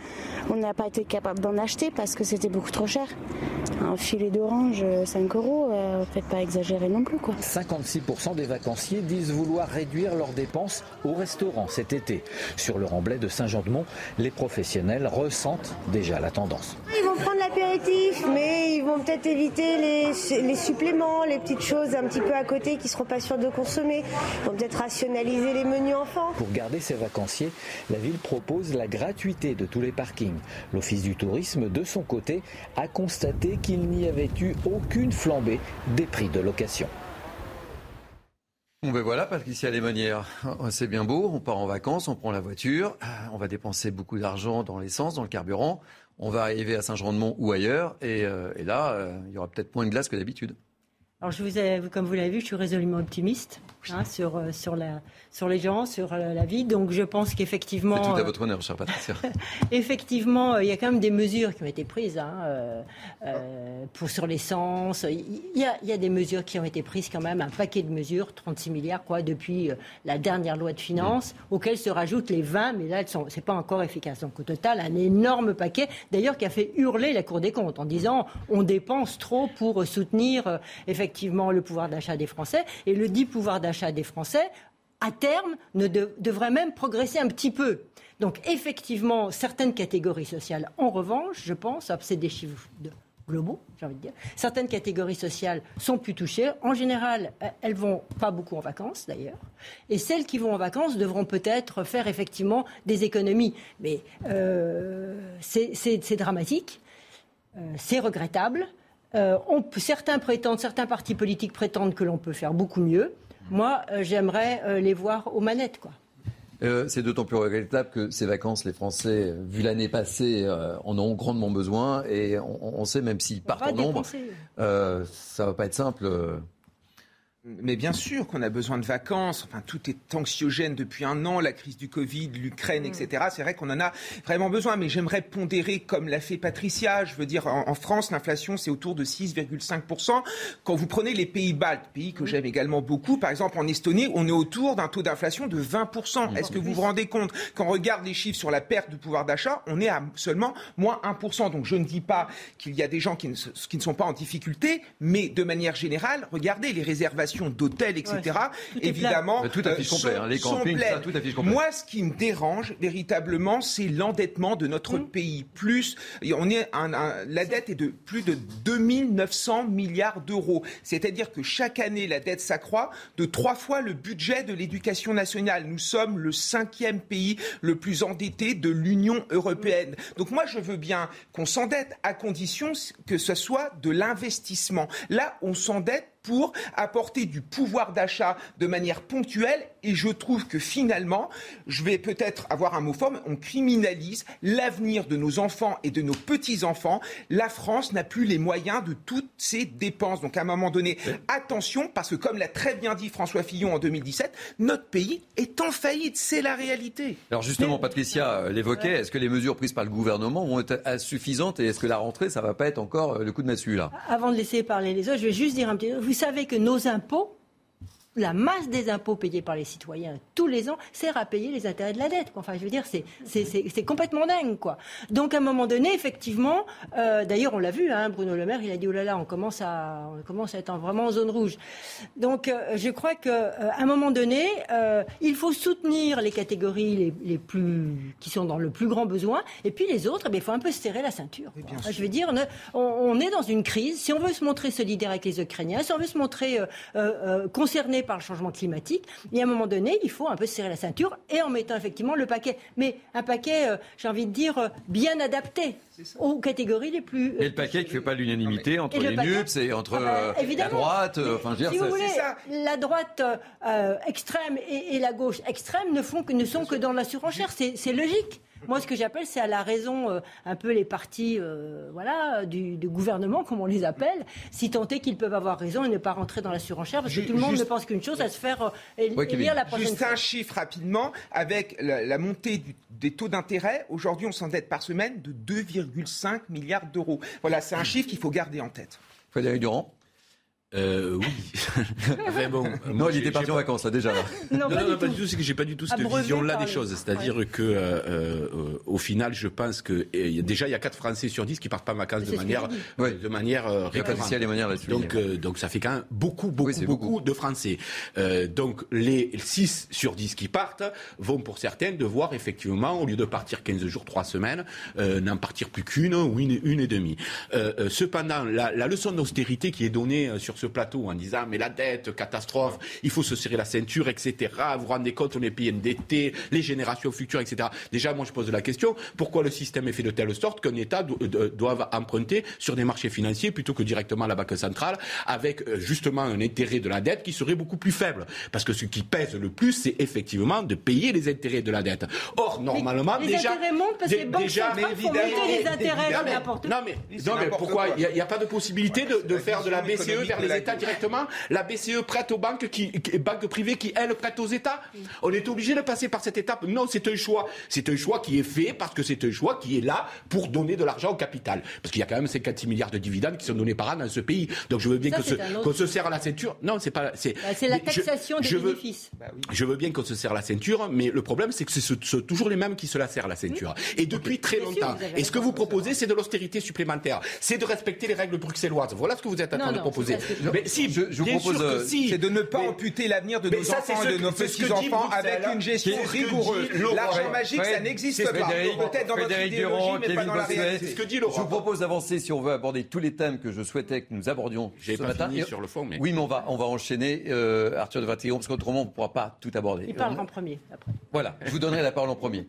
On n'a pas été capable d'en acheter parce que c'était beaucoup trop cher. Un filet d'orange, 5 euros, euh, faites pas exagérer non plus quoi. 56% des vacanciers disent vouloir réduire leurs dépenses au restaurant cet été. Sur le remblai de Saint-Jean-de-Mont, les professionnels ressentent déjà la tendance. Ils vont prendre l'apéritif, mais ils vont peut-être éviter les, suppléments, les petites choses un petit peu à côté qui ne seront pas sûrs de consommer. Ils vont peut-être rationaliser les menus enfants. Pour garder ses vacanciers, la ville propose la gratuité de tous les parkings. L'Office du tourisme, de son côté, a constaté qu'il n'y avait eu aucune flambée des prix de location. Bon ben voilà, Patricia Lémonière, c'est bien beau, on part en vacances, on prend la voiture, on va dépenser beaucoup d'argent dans l'essence, dans le carburant on va arriver à Saint-Jean-de-Mont ou ailleurs, et, euh, là, euh, il y aura peut-être moins de glace que d'habitude. Alors, je vous ai, comme vous l'avez vu, je suis résolument optimiste hein, sur, euh, sur, la, sur les gens, sur euh, la vie. Donc, je pense qu'effectivement. C'est tout à votre honneur, cher Patricia. effectivement, il y a quand même des mesures qui ont été prises hein, euh, pour, sur l'essence. Il y, a, y, a, des mesures qui ont été prises quand même, un paquet de mesures, 36 milliards, quoi, depuis la dernière loi de finances, auxquelles se rajoutent les 20, mais là, ce n'est pas encore efficace. Donc, au total, un énorme paquet, d'ailleurs, qui a fait hurler la Cour des comptes en disant on dépense trop pour soutenir, effectivement, effectivement le pouvoir d'achat des Français. Et le dit pouvoir d'achat des Français, à terme, ne devrait même progresser un petit peu. Donc effectivement, certaines catégories sociales, en revanche, je pense, c'est des chiffres globaux, j'ai envie de dire, certaines catégories sociales sont plus touchées. En général, elles vont pas beaucoup en vacances d'ailleurs. Et celles qui vont en vacances devront peut-être faire effectivement des économies. Mais euh, c'est dramatique, euh, c'est regrettable. Euh, certains prétendent, certains partis politiques prétendent que l'on peut faire beaucoup mieux. Moi, euh, j'aimerais euh, les voir aux manettes, quoi. c'est d'autant plus regrettable que ces vacances, les Français, vu l'année passée, en ont grandement besoin. Et on, sait, même s'ils partent en nombre, ça va pas être simple mais bien sûr qu'on a besoin de vacances. Enfin, tout est anxiogène depuis un an, la crise du Covid, l'Ukraine, etc. C'est vrai qu'on en a vraiment besoin. Mais j'aimerais pondérer comme l'a fait Patricia. Je veux dire, en, France, l'inflation, c'est autour de 6,5%. Quand vous prenez les pays baltes, pays que j'aime également beaucoup, par exemple en Estonie, on est autour d'un taux d'inflation de 20%. Est-ce que vous vous rendez compte Quand on regarde les chiffres sur la perte de pouvoir d'achat, on est à seulement moins 1%. Donc je ne dis pas qu'il y a des gens qui ne, qui ne sont pas en difficulté, mais de manière générale, regardez les réservations d'hôtels, etc. Évidemment, tout affiche complet. Hein, les campings, tout affiche complet. Moi, ce qui me dérange véritablement, c'est l'endettement de notre mmh. pays. Plus, on est la dette est de plus de 2900 milliards d'euros. C'est-à-dire que chaque année, la dette s'accroît de trois fois le budget de l'éducation nationale. Nous sommes le cinquième pays le plus endetté de l'Union européenne. Donc moi, je veux bien qu'on s'endette à condition que ce soit de l'investissement. Là, on s'endette pour apporter du pouvoir d'achat de manière ponctuelle. Et je trouve que finalement, je vais peut-être avoir un mot fort, mais on criminalise l'avenir de nos enfants et de nos petits-enfants. La France n'a plus les moyens de toutes ces dépenses. Donc à un moment donné, attention, parce que comme l'a très bien dit François Fillon en 2017, notre pays est en faillite. C'est la réalité. Alors justement, Patricia l'évoquait, est-ce que les mesures prises par le gouvernement vont être suffisantes et est-ce que la rentrée, ça va pas être encore le coup de massue là? Avant de laisser parler les autres, je vais juste dire un petit vous savez que nos impôts la masse des impôts payés par les citoyens tous les ans sert à payer les intérêts de la dette. Enfin, je veux dire, c'est complètement dingue, quoi. Donc, à un moment donné, effectivement, euh, d'ailleurs, on l'a vu, hein, Bruno Le Maire, il a dit oh là là, on commence à, on commence à être vraiment en zone rouge. Donc, euh, je crois qu'à euh, un moment donné, il faut soutenir les catégories les, plus qui sont dans le plus grand besoin, et puis les autres, eh il faut un peu serrer la ceinture. je veux dire, on, on, est dans une crise. Si on veut se montrer solidaire avec les Ukrainiens, si on veut se montrer concerné par le changement climatique. Et à un moment donné, il faut un peu serrer la ceinture et en mettant effectivement le paquet. Mais un paquet, euh, j'ai envie de dire, euh, bien adapté aux catégories les plus. et le paquet qui ne fait pas l'unanimité entre les NUPS et entre ah bah, la droite. enfin, si vous voulez, la droite extrême et, la gauche extrême ne, font, ne sont que dans la surenchère. C'est logique. Moi, ce que j'appelle, c'est à la raison euh, un peu les partis euh, voilà, du, gouvernement, comme on les appelle, si tant est qu'ils peuvent avoir raison et ne pas rentrer dans la surenchère, parce que tout le monde ne pense qu'une chose, à se faire euh, élire la prochaine Juste un chiffre rapidement, avec la, montée des taux d'intérêt, aujourd'hui, on s'endette par semaine de 2,5 milliards d'euros. Voilà, c'est un chiffre qu'il faut garder en tête. Frédéric Durand euh, oui. bon, non, il était parti en vacances, là, déjà. Non, non, non, pas, du tout. C'est que j'ai pas du tout cette vision-là des choses. C'est-à-dire que, euh, euh, au final, je pense que déjà, il y a 4 Français sur 10 qui partent pas en vacances de manière, de manière euh, récurrente. Donc, euh, donc, ça fait quand même beaucoup, beaucoup, beaucoup, de Français. Euh, donc, les 6 sur 10 qui partent vont, pour certains, devoir effectivement, au lieu de partir 15 jours, 3 semaines, n'en partir plus qu'une ou une, une et demie. cependant, la, la leçon d'austérité qui est donnée sur ce plateau en disant mais la dette, catastrophe, il faut se serrer la ceinture, etc. Vous vous rendez compte, on est pays endetté, les générations futures, etc. Déjà, moi, je pose la question pourquoi le système est fait de telle sorte qu'un État doit emprunter sur des marchés financiers plutôt que directement à la Banque centrale, avec euh, justement un intérêt de la dette qui serait beaucoup plus faible? Parce que ce qui pèse le plus, c'est effectivement de payer les intérêts de la dette. Or, normalement, les déjà. Intérêts montent parce que déjà, mais évidemment, les intérêts, non, mais, non, mais, non, mais pourquoi? Il n'y a, pas de possibilité de, de faire de la BCE vers les l'État directement. La BCE prête aux banques, qui, banques privées qui, elles, prêtent aux États. On est obligé de passer par cette étape. Non, c'est un choix. C'est un choix qui est fait parce que c'est un choix qui est là pour donner de l'argent au capital. Parce qu'il y a quand même 56 milliards de dividendes qui sont donnés par an dans ce pays. Donc je veux bien qu'on se, serre à la ceinture. Non, c'est pas. C'est bah, la taxation des bénéfices. Bah je veux bien qu'on se serre la ceinture, mais le problème, c'est que c'est toujours les mêmes qui se la serrent la ceinture. Et depuis très longtemps. Et ce que vous proposez, c'est de l'austérité supplémentaire. C'est de respecter les règles bruxelloises. Voilà ce que vous êtes en train de proposer. Mais si, je, je vous propose. Euh, si. C'est de ne pas amputer l'avenir de nos enfants et de nos petits-enfants avec une gestion rigoureuse. L'argent magique, ça n'existe pas. Peut-être dans votre idéologie, mais pas dans la réalité. Ce que dit Je vous propose d'avancer si on veut aborder tous les thèmes que je souhaitais que nous abordions ce matin. Fini sur le fond, mais... Oui, mais on va, on va enchaîner, euh, Arthur de Vatillon, parce qu'autrement, on ne pourra pas tout aborder. Il parle en premier, après. Voilà, je vous donnerai la parole en premier.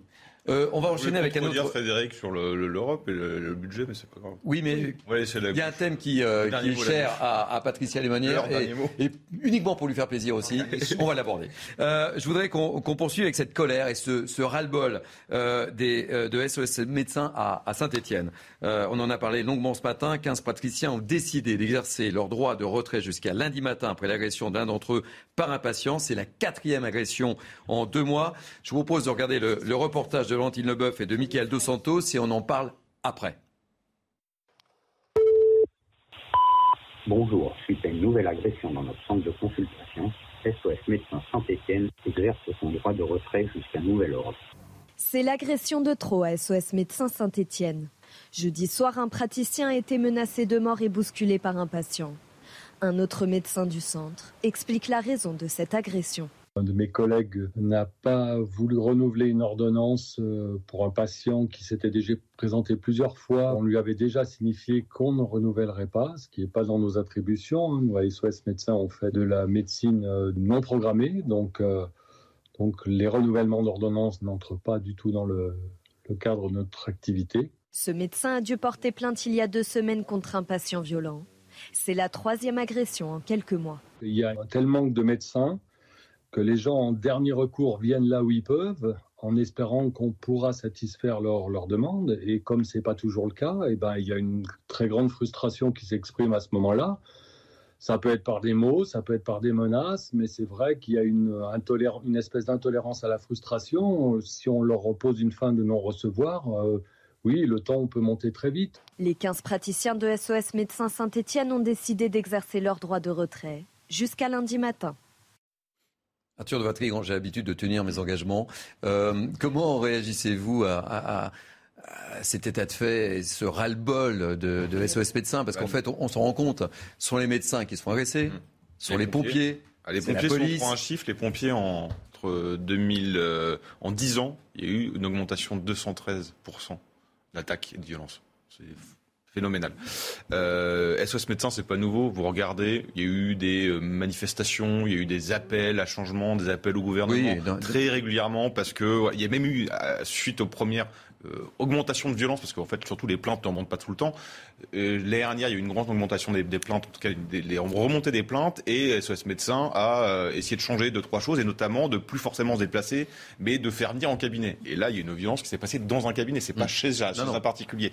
Euh, on va enchaîner avec un autre. dire Frédéric sur l'Europe et le, budget, mais c'est pas grave. Oui, mais il y a un thème qui, euh, est cher à, Patricia Lémanière et, uniquement pour lui faire plaisir aussi, on va l'aborder. Euh, je voudrais qu'on poursuive avec cette colère et ce, ras-le-bol de SOS médecins à, à Saint-Etienne. on en a parlé longuement ce matin. 15 patriciens ont décidé d'exercer leur droit de retrait jusqu'à lundi matin après l'agression d'un d'entre eux par un patient. C'est la quatrième agression en deux mois. Je vous propose de regarder le, le reportage de de Valentine Leboeuf et de Michael Dos Santos et on en parle après. Bonjour, suite à une nouvelle agression dans notre centre de consultation, SOS Médecins Saint-Etienne exerce son droit de retrait jusqu'à nouvel ordre. C'est l'agression de trop à SOS Médecins Saint-Etienne. Jeudi soir, un praticien a été menacé de mort et bousculé par un patient. Un autre médecin du centre explique la raison de cette agression. Un de mes collègues n'a pas voulu renouveler une ordonnance euh, pour un patient qui s'était déjà présenté plusieurs fois. On lui avait déjà signifié qu'on ne renouvellerait pas, ce qui n'est pas dans nos attributions. Hein. Nous, à SOS Médecins, on fait de la médecine euh, non programmée, donc, euh, donc les renouvellements d'ordonnances n'entrent pas du tout dans le, le cadre de notre activité. Ce médecin a dû porter plainte il y a deux semaines contre un patient violent. C'est la troisième agression en quelques mois. Il y a un tel manque de médecins que les gens en dernier recours viennent là où ils peuvent, en espérant qu'on pourra satisfaire leurs leur demandes. Et comme ce n'est pas toujours le cas, et eh ben, il y a une très grande frustration qui s'exprime à ce moment-là. Ça peut être par des mots, ça peut être par des menaces, mais c'est vrai qu'il y a une, une espèce d'intolérance à la frustration. Si on leur repose une fin de non-recevoir, euh, oui, le temps peut monter très vite. Les 15 praticiens de SOS Médecins Saint-Etienne ont décidé d'exercer leur droit de retrait jusqu'à lundi matin. Arthur de Vatrigan, j'ai l'habitude de tenir mes engagements. Euh, comment réagissez-vous à, cet état de fait, ce ras-le-bol de, SOS médecins? Parce qu'en fait, on, s'en rend compte, ce sont les médecins qui se font agresser, mmh. ce sont les, pompiers. Ah, les pompiers, si on prend un chiffre, les pompiers en, entre 2000, euh, en 10 ans, il y a eu une augmentation de 213% d'attaques et de violences. C'est phénoménal. Euh, SOS Médecins, c'est pas nouveau. Vous regardez, il y a eu des euh, manifestations, il y a eu des appels à changement, des appels au gouvernement très régulièrement parce que il y a même eu euh, suite aux premières euh, augmentation de violence, parce qu'en fait, surtout les plaintes ne remontent pas tout le temps. Euh, L'année dernière, il y a eu une grande augmentation des, plaintes, en tout cas, des, les remontées des plaintes, et SOS Médecins a euh, essayé de changer deux, trois choses, et notamment de plus forcément se déplacer, mais de faire venir en cabinet. Et là, il y a une violence qui s'est passée dans un cabinet, c'est pas mm. chez, un particulier.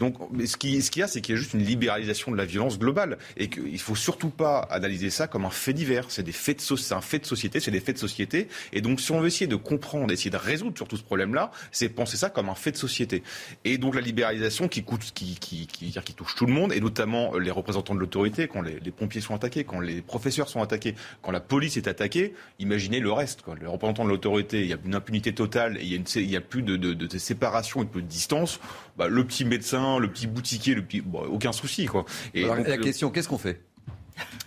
Donc, ce qu'il ce y a, c'est qu'il y a juste une libéralisation de la violence globale, et qu'il faut surtout pas analyser ça comme un fait divers. C'est des faits de, c'est un fait de société, c'est des faits de société. Et donc, si on veut essayer de comprendre, essayer de résoudre surtout ce problème-là, c'est penser ça comme un fait de société. Et donc la libéralisation qui, coûte, qui, qui, qui, qui touche tout le monde, et notamment les représentants de l'autorité, quand les, pompiers sont attaqués, quand les professeurs sont attaqués, quand la police est attaquée, imaginez le reste. Quoi. Les représentants de l'autorité, il y a une impunité totale, et il y a, une, il y a plus de, de, de, séparation et de distance. Bah, le petit médecin, le petit boutiquier, le petit, aucun souci. Quoi. Et la question, qu'est-ce qu'on fait?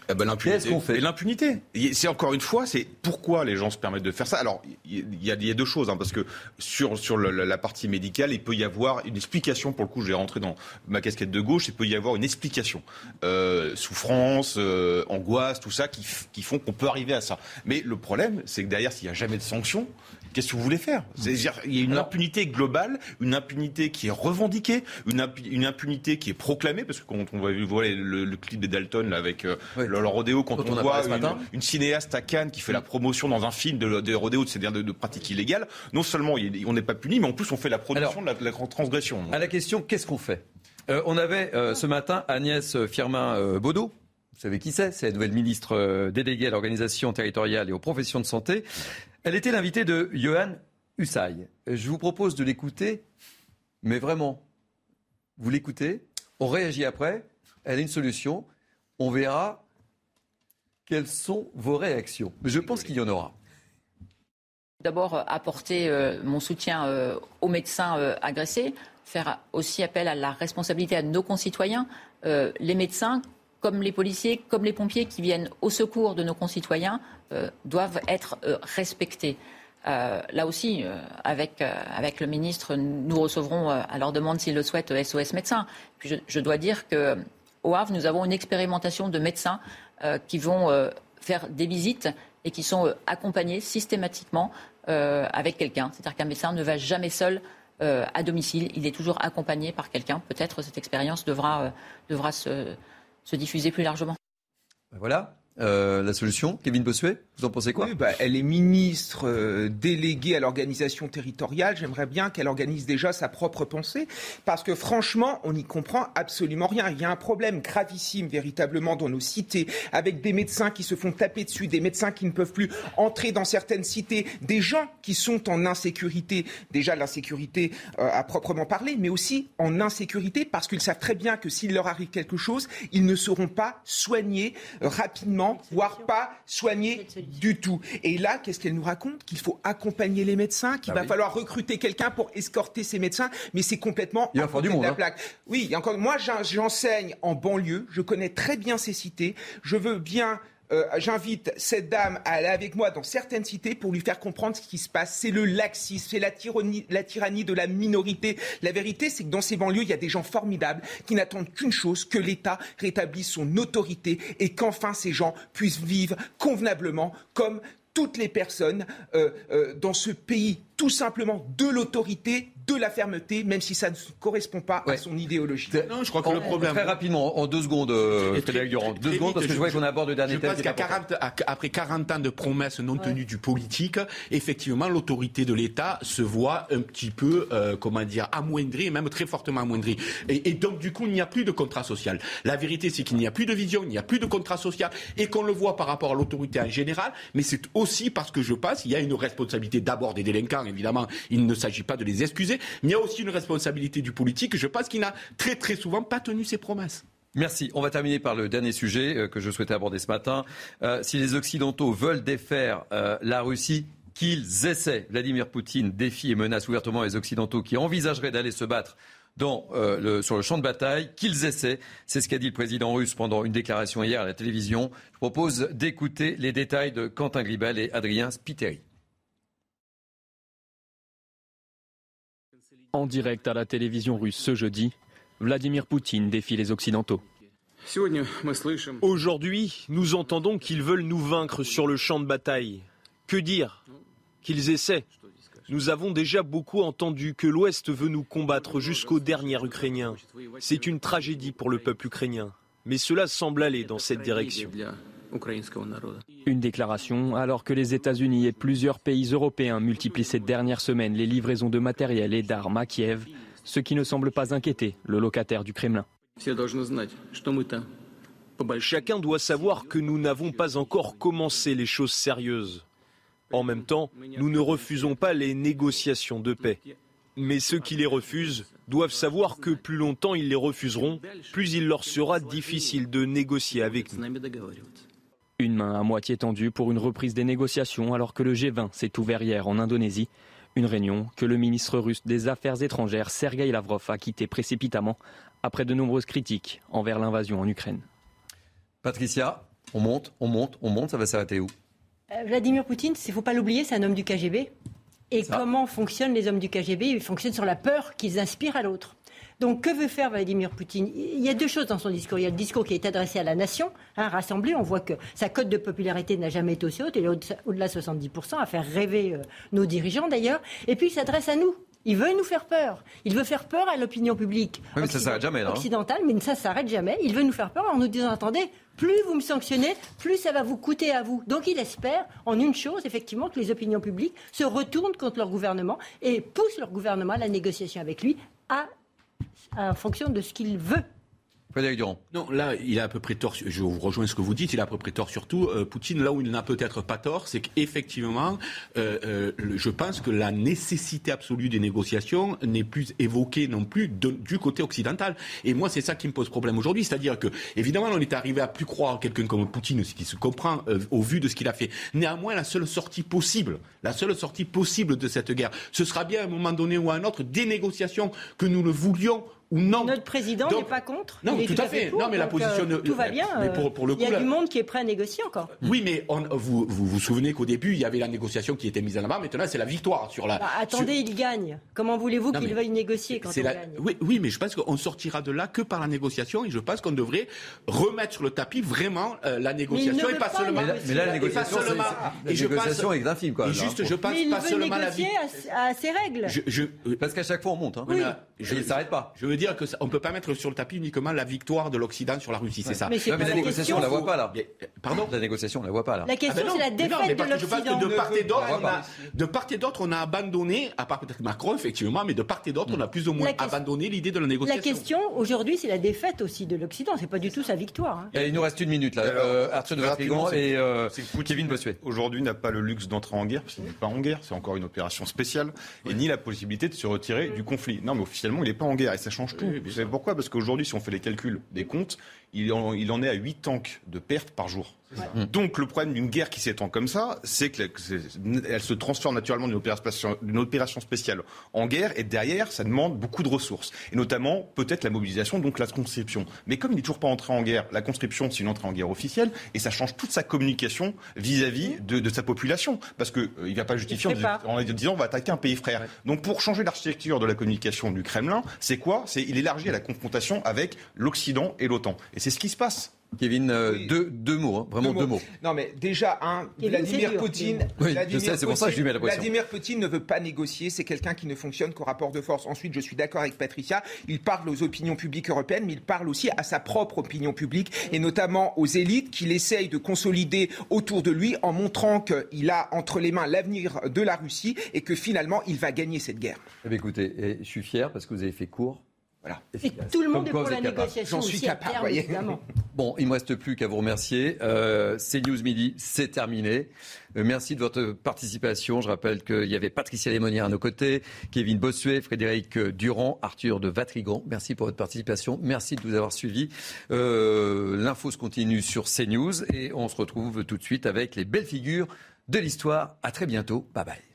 Eh ben, l'impunité. Et l'impunité. C'est encore une fois, c'est pourquoi les gens se permettent de faire ça. Alors, il y, a deux choses, hein, parce que sur, sur la partie médicale, il peut y avoir une explication. Pour le coup, je vais rentrer dans ma casquette de gauche. Il peut y avoir une explication, euh, souffrance, euh, angoisse, tout ça, qui, qui font qu'on peut arriver à ça. Mais le problème, c'est que derrière, s'il n'y a jamais de sanctions, qu'est-ce que vous voulez faire? Il y a une impunité globale, une impunité qui est revendiquée, une, impunité qui est proclamée, parce que quand on voit le, le clip des Dalton là, avec euh, le, rodéo, quand, on, voit une, cinéaste à Cannes qui fait la promotion dans un film de, de rodéo, c'est-à-dire de, de pratiques illégales, non seulement on n'est pas puni, mais en plus on fait la production de, la, transgression. À la question, qu'est-ce qu'on fait? Euh, On avait euh, ce matin Agnès Firmin-Baudot, vous savez qui c'est C'est la nouvelle ministre déléguée à l'organisation territoriale et aux professions de santé. Elle était l'invitée de Johan Hussay. Je vous propose de l'écouter, mais vraiment, vous l'écoutez, on réagit après, elle a une solution, on verra quelles sont vos réactions. Mais je pense qu'il y en aura. D'abord, apporter euh, mon soutien euh, aux médecins euh, agressés, faire aussi appel à la responsabilité à nos concitoyens. les médecins, comme les policiers, comme les pompiers qui viennent au secours de nos concitoyens, euh, doivent être euh, respectés. Euh, là aussi, avec, le ministre, nous recevrons à leur demande, s'ils le souhaitent, SOS médecins. Puis je, dois dire qu'au Havre, nous avons une expérimentation de médecins qui vont faire des visites et qui sont accompagnés systématiquement avec quelqu'un. C'est-à-dire qu'un médecin ne va jamais seul à domicile. Il est toujours accompagné par quelqu'un. Peut-être cette expérience devra se, se diffuser plus largement. Ben euh, la solution, Kevin Bossuet, vous en pensez quoi? Bah, Elle est ministre euh, déléguée à l'organisation territoriale. J'aimerais bien qu'elle organise déjà sa propre pensée, parce que franchement, on n'y comprend absolument rien. Il y a un problème gravissime véritablement dans nos cités, avec des médecins qui se font taper dessus, des médecins qui ne peuvent plus entrer dans certaines cités, des gens qui sont en insécurité, déjà l'insécurité euh, à proprement parler, mais aussi en insécurité parce qu'ils savent très bien que s'il leur arrive quelque chose, ils ne seront pas soignés rapidement voire pas soigner du tout. Et là, qu'est-ce qu'elle nous raconte Qu'il faut accompagner les médecins, qu'il bah va falloir recruter quelqu'un pour escorter ces médecins, mais c'est complètement Il y du monde, la hein. plaque. Oui, encore, moi j'enseigne en banlieue, je connais très bien ces cités, je veux bien euh, j'invite cette dame à aller avec moi dans certaines cités pour lui faire comprendre ce qui se passe. C'est le laxisme, c'est la tyrannie, de la minorité. La vérité, c'est que dans ces banlieues, il y a des gens formidables qui n'attendent qu'une chose, que l'État rétablisse son autorité et qu'enfin ces gens puissent vivre convenablement comme toutes les personnes euh, euh, dans ce pays, tout simplement de l'autorité de la fermeté, même si ça ne correspond pas à son idéologie. Non, je crois que le problème. Très rapidement, en deux secondes, euh, Frédéric Durand. Deux secondes, parce que je vois qu'on aborde le dernier thème. Je pense qu'après 40 ans de promesses non tenues du politique, effectivement, l'autorité de l'État se voit un petit peu, euh, comment dire, amoindrie, même très fortement amoindrie. Et, et donc, du coup, il n'y a plus de contrat social. La vérité, c'est qu'il n'y a plus de vision, il n'y a plus de contrat social, et qu'on le voit par rapport à l'autorité en général, mais c'est aussi parce que je pense, il y a une responsabilité d'abord des délinquants, évidemment, il ne s'agit pas de les excuser, mais il y a aussi une responsabilité du politique. Je pense qu'il n'a très très souvent pas tenu ses promesses. Merci. On va terminer par le dernier sujet euh, que je souhaitais aborder ce matin. Euh, si les Occidentaux veulent défaire euh, la Russie, qu'ils essaient. Vladimir Poutine défie et menace ouvertement les Occidentaux qui envisageraient d'aller se battre sur le champ de bataille, qu'ils essaient. C'est ce qu'a dit le président russe pendant une déclaration hier à la télévision. Je propose d'écouter les détails de Quentin Gribal et Adrien Spiteri. En direct à la télévision russe ce jeudi, Vladimir Poutine défie les Occidentaux. Aujourd'hui, nous entendons qu'ils veulent nous vaincre sur le champ de bataille. Que dire? Qu'ils essaient. Nous avons déjà beaucoup entendu que l'Ouest veut nous combattre jusqu'au dernier Ukrainien. C'est une tragédie pour le peuple ukrainien. Mais cela semble aller dans cette direction. Une déclaration alors que les États-Unis et plusieurs pays européens multiplient ces dernières semaines les livraisons de matériel et d'armes à Kiev, ce qui ne semble pas inquiéter le locataire du Kremlin. Chacun doit savoir que nous n'avons pas encore commencé les choses sérieuses. En même temps, nous ne refusons pas les négociations de paix. Mais ceux qui les refusent doivent savoir que plus longtemps ils les refuseront, plus il leur sera difficile de négocier avec nous. Une main à moitié tendue pour une reprise des négociations alors que le G20 s'est ouvert hier en Indonésie. Une réunion que le ministre russe des Affaires étrangères Sergei Lavrov a quitté précipitamment après de nombreuses critiques envers l'invasion en Ukraine. Patricia, on monte, on monte, on monte, ça va s'arrêter où? Euh, Vladimir Poutine, il ne faut pas l'oublier, c'est un homme du KGB. Et comment fonctionnent les hommes du KGB Ils fonctionnent sur la peur qu'ils inspirent à l'autre. Donc que veut faire Vladimir Poutine? Il y a deux choses dans son discours. Il y a le discours qui est adressé à la nation, hein, rassemblée. On voit que sa cote de popularité n'a jamais été aussi haute. Elle est au-delà de 70%, à faire rêver euh, nos dirigeants d'ailleurs. Et puis il s'adresse à nous. Il veut nous faire peur. Il veut faire peur à l'opinion publique mais ça s'arrête jamais, là, hein. occidentale, mais ça s'arrête jamais. Il veut nous faire peur en nous disant attendez, plus vous me sanctionnez, plus ça va vous coûter à vous. Donc il espère en une chose, effectivement, que les opinions publiques se retournent contre leur gouvernement et poussent leur gouvernement à la négociation avec lui à en fonction de ce qu'il veut. Non, là, il a à peu près tort. Je vous rejoins ce que vous dites. Il a à peu près tort surtout. Euh, Poutine, là où il n'a peut-être pas tort, c'est qu'effectivement, euh, euh, je pense que la nécessité absolue des négociations n'est plus évoquée non plus du côté occidental. Et moi, c'est ça qui me pose problème aujourd'hui. C'est-à-dire que, évidemment, on est arrivé à plus croire quelqu'un comme Poutine, ce qui se comprend au vu de ce qu'il a fait. Néanmoins, la seule sortie possible, la seule sortie possible de cette guerre, ce sera bien à un moment donné ou à un autre des négociations que nous le voulions non. Notre président n'est pas contre. Non, tout, à fait. non, mais la position. Euh, tout va bien. Mais pour, pour le coup, il y a du monde qui est prêt à négocier encore. Oui, mais vous, vous, souvenez qu'au début, il y avait la négociation qui était mise en avant. Maintenant, c'est la victoire sur la. Bah, attendez, il gagne. Comment voulez-vous qu'il veuille négocier quand on gagne oui, oui, mais je pense qu'on sortira de là que par la négociation et je pense qu'on devrait remettre sur le tapis vraiment euh, la négociation et pas, seulement. Mais là, la négociation, et je négociation est infime, quoi. Et juste, je pense pas seulement la vie. à ses règles. Parce qu'à chaque fois, on monte. Je ne s'arrête pas. Je dire que on peut pas mettre sur le tapis uniquement la victoire de l'Occident sur la Russie, c'est ça. Mais, la, négociation, on la voit pas là. pardon La négociation, on la voit pas là. La question, ah ben c'est la défaite de l'Occident. De part et d'autre, on a, de part et d'autre, on a abandonné, à part peut-être Macron, effectivement, mais de part et d'autre, on a plus ou moins abandonné l'idée de la négociation. La question aujourd'hui, c'est la défaite aussi de l'Occident. C'est pas du tout sa victoire. Hein. il nous reste une minute là. Euh, Arthur de Vatrigan et euh, Kevin Bossuet. Aujourd'hui, n'a pas le luxe d'entrer en guerre, parce qu'il n'est pas en guerre. C'est encore une opération spéciale, et ni la possibilité de se retirer du conflit. Non, mais officiellement, il n'est pas en guerre, et ça change tout. Vous savez pourquoi? Parce qu'aujourd'hui, si on fait les calculs des comptes, il en, il en est à 8 tanks de pertes par jour. Donc le problème d'une guerre qui s'étend comme ça, c'est qu'elle se transforme naturellement d'une opération, opération, spéciale en guerre, et derrière, ça demande beaucoup de ressources, et notamment peut-être la mobilisation, donc la conscription. Mais comme il n'est toujours pas entré en guerre, la conscription, c'est une entrée en guerre officielle, et ça change toute sa communication vis-à-vis de, sa population, parce qu'il euh, ne va pas justifier en, disant on va attaquer un pays frère. Donc pour changer l'architecture de la communication du Kremlin, c'est quoi? C'est il élargit à la confrontation avec l'Occident et l'OTAN. Et c'est ce qui se passe. Kevin, euh, deux, deux, mots, hein, vraiment deux mots. Non, mais déjà, un, Vladimir Poutine. je sais, c'est pour ça que je lui mets la pression. Vladimir Poutine ne veut pas négocier, c'est quelqu'un qui ne fonctionne qu'au rapport de force. Ensuite, je suis d'accord avec Patricia, il parle aux opinions publiques européennes, mais il parle aussi à sa propre opinion publique, et notamment aux élites qu'il essaye de consolider autour de lui en montrant qu'il a entre les mains l'avenir de la Russie et que finalement, il va gagner cette guerre. Eh écoutez, je suis fier parce que vous avez fait court et tout le monde est pour la négociation. J'en suis capable, évidemment. Bon, il ne me reste plus qu'à vous remercier. Euh, c'est News Midi, c'est terminé. Euh, merci de votre participation. Je rappelle qu'il y avait Patricia Lémonière à nos côtés, Kevin Bossuet, Frédéric Durand, Arthur de Vatrigan. Merci pour votre participation. Merci de vous avoir suivis. Euh, L'info se continue sur CNews et on se retrouve tout de suite avec les belles figures de l'histoire. À très bientôt. Bye bye.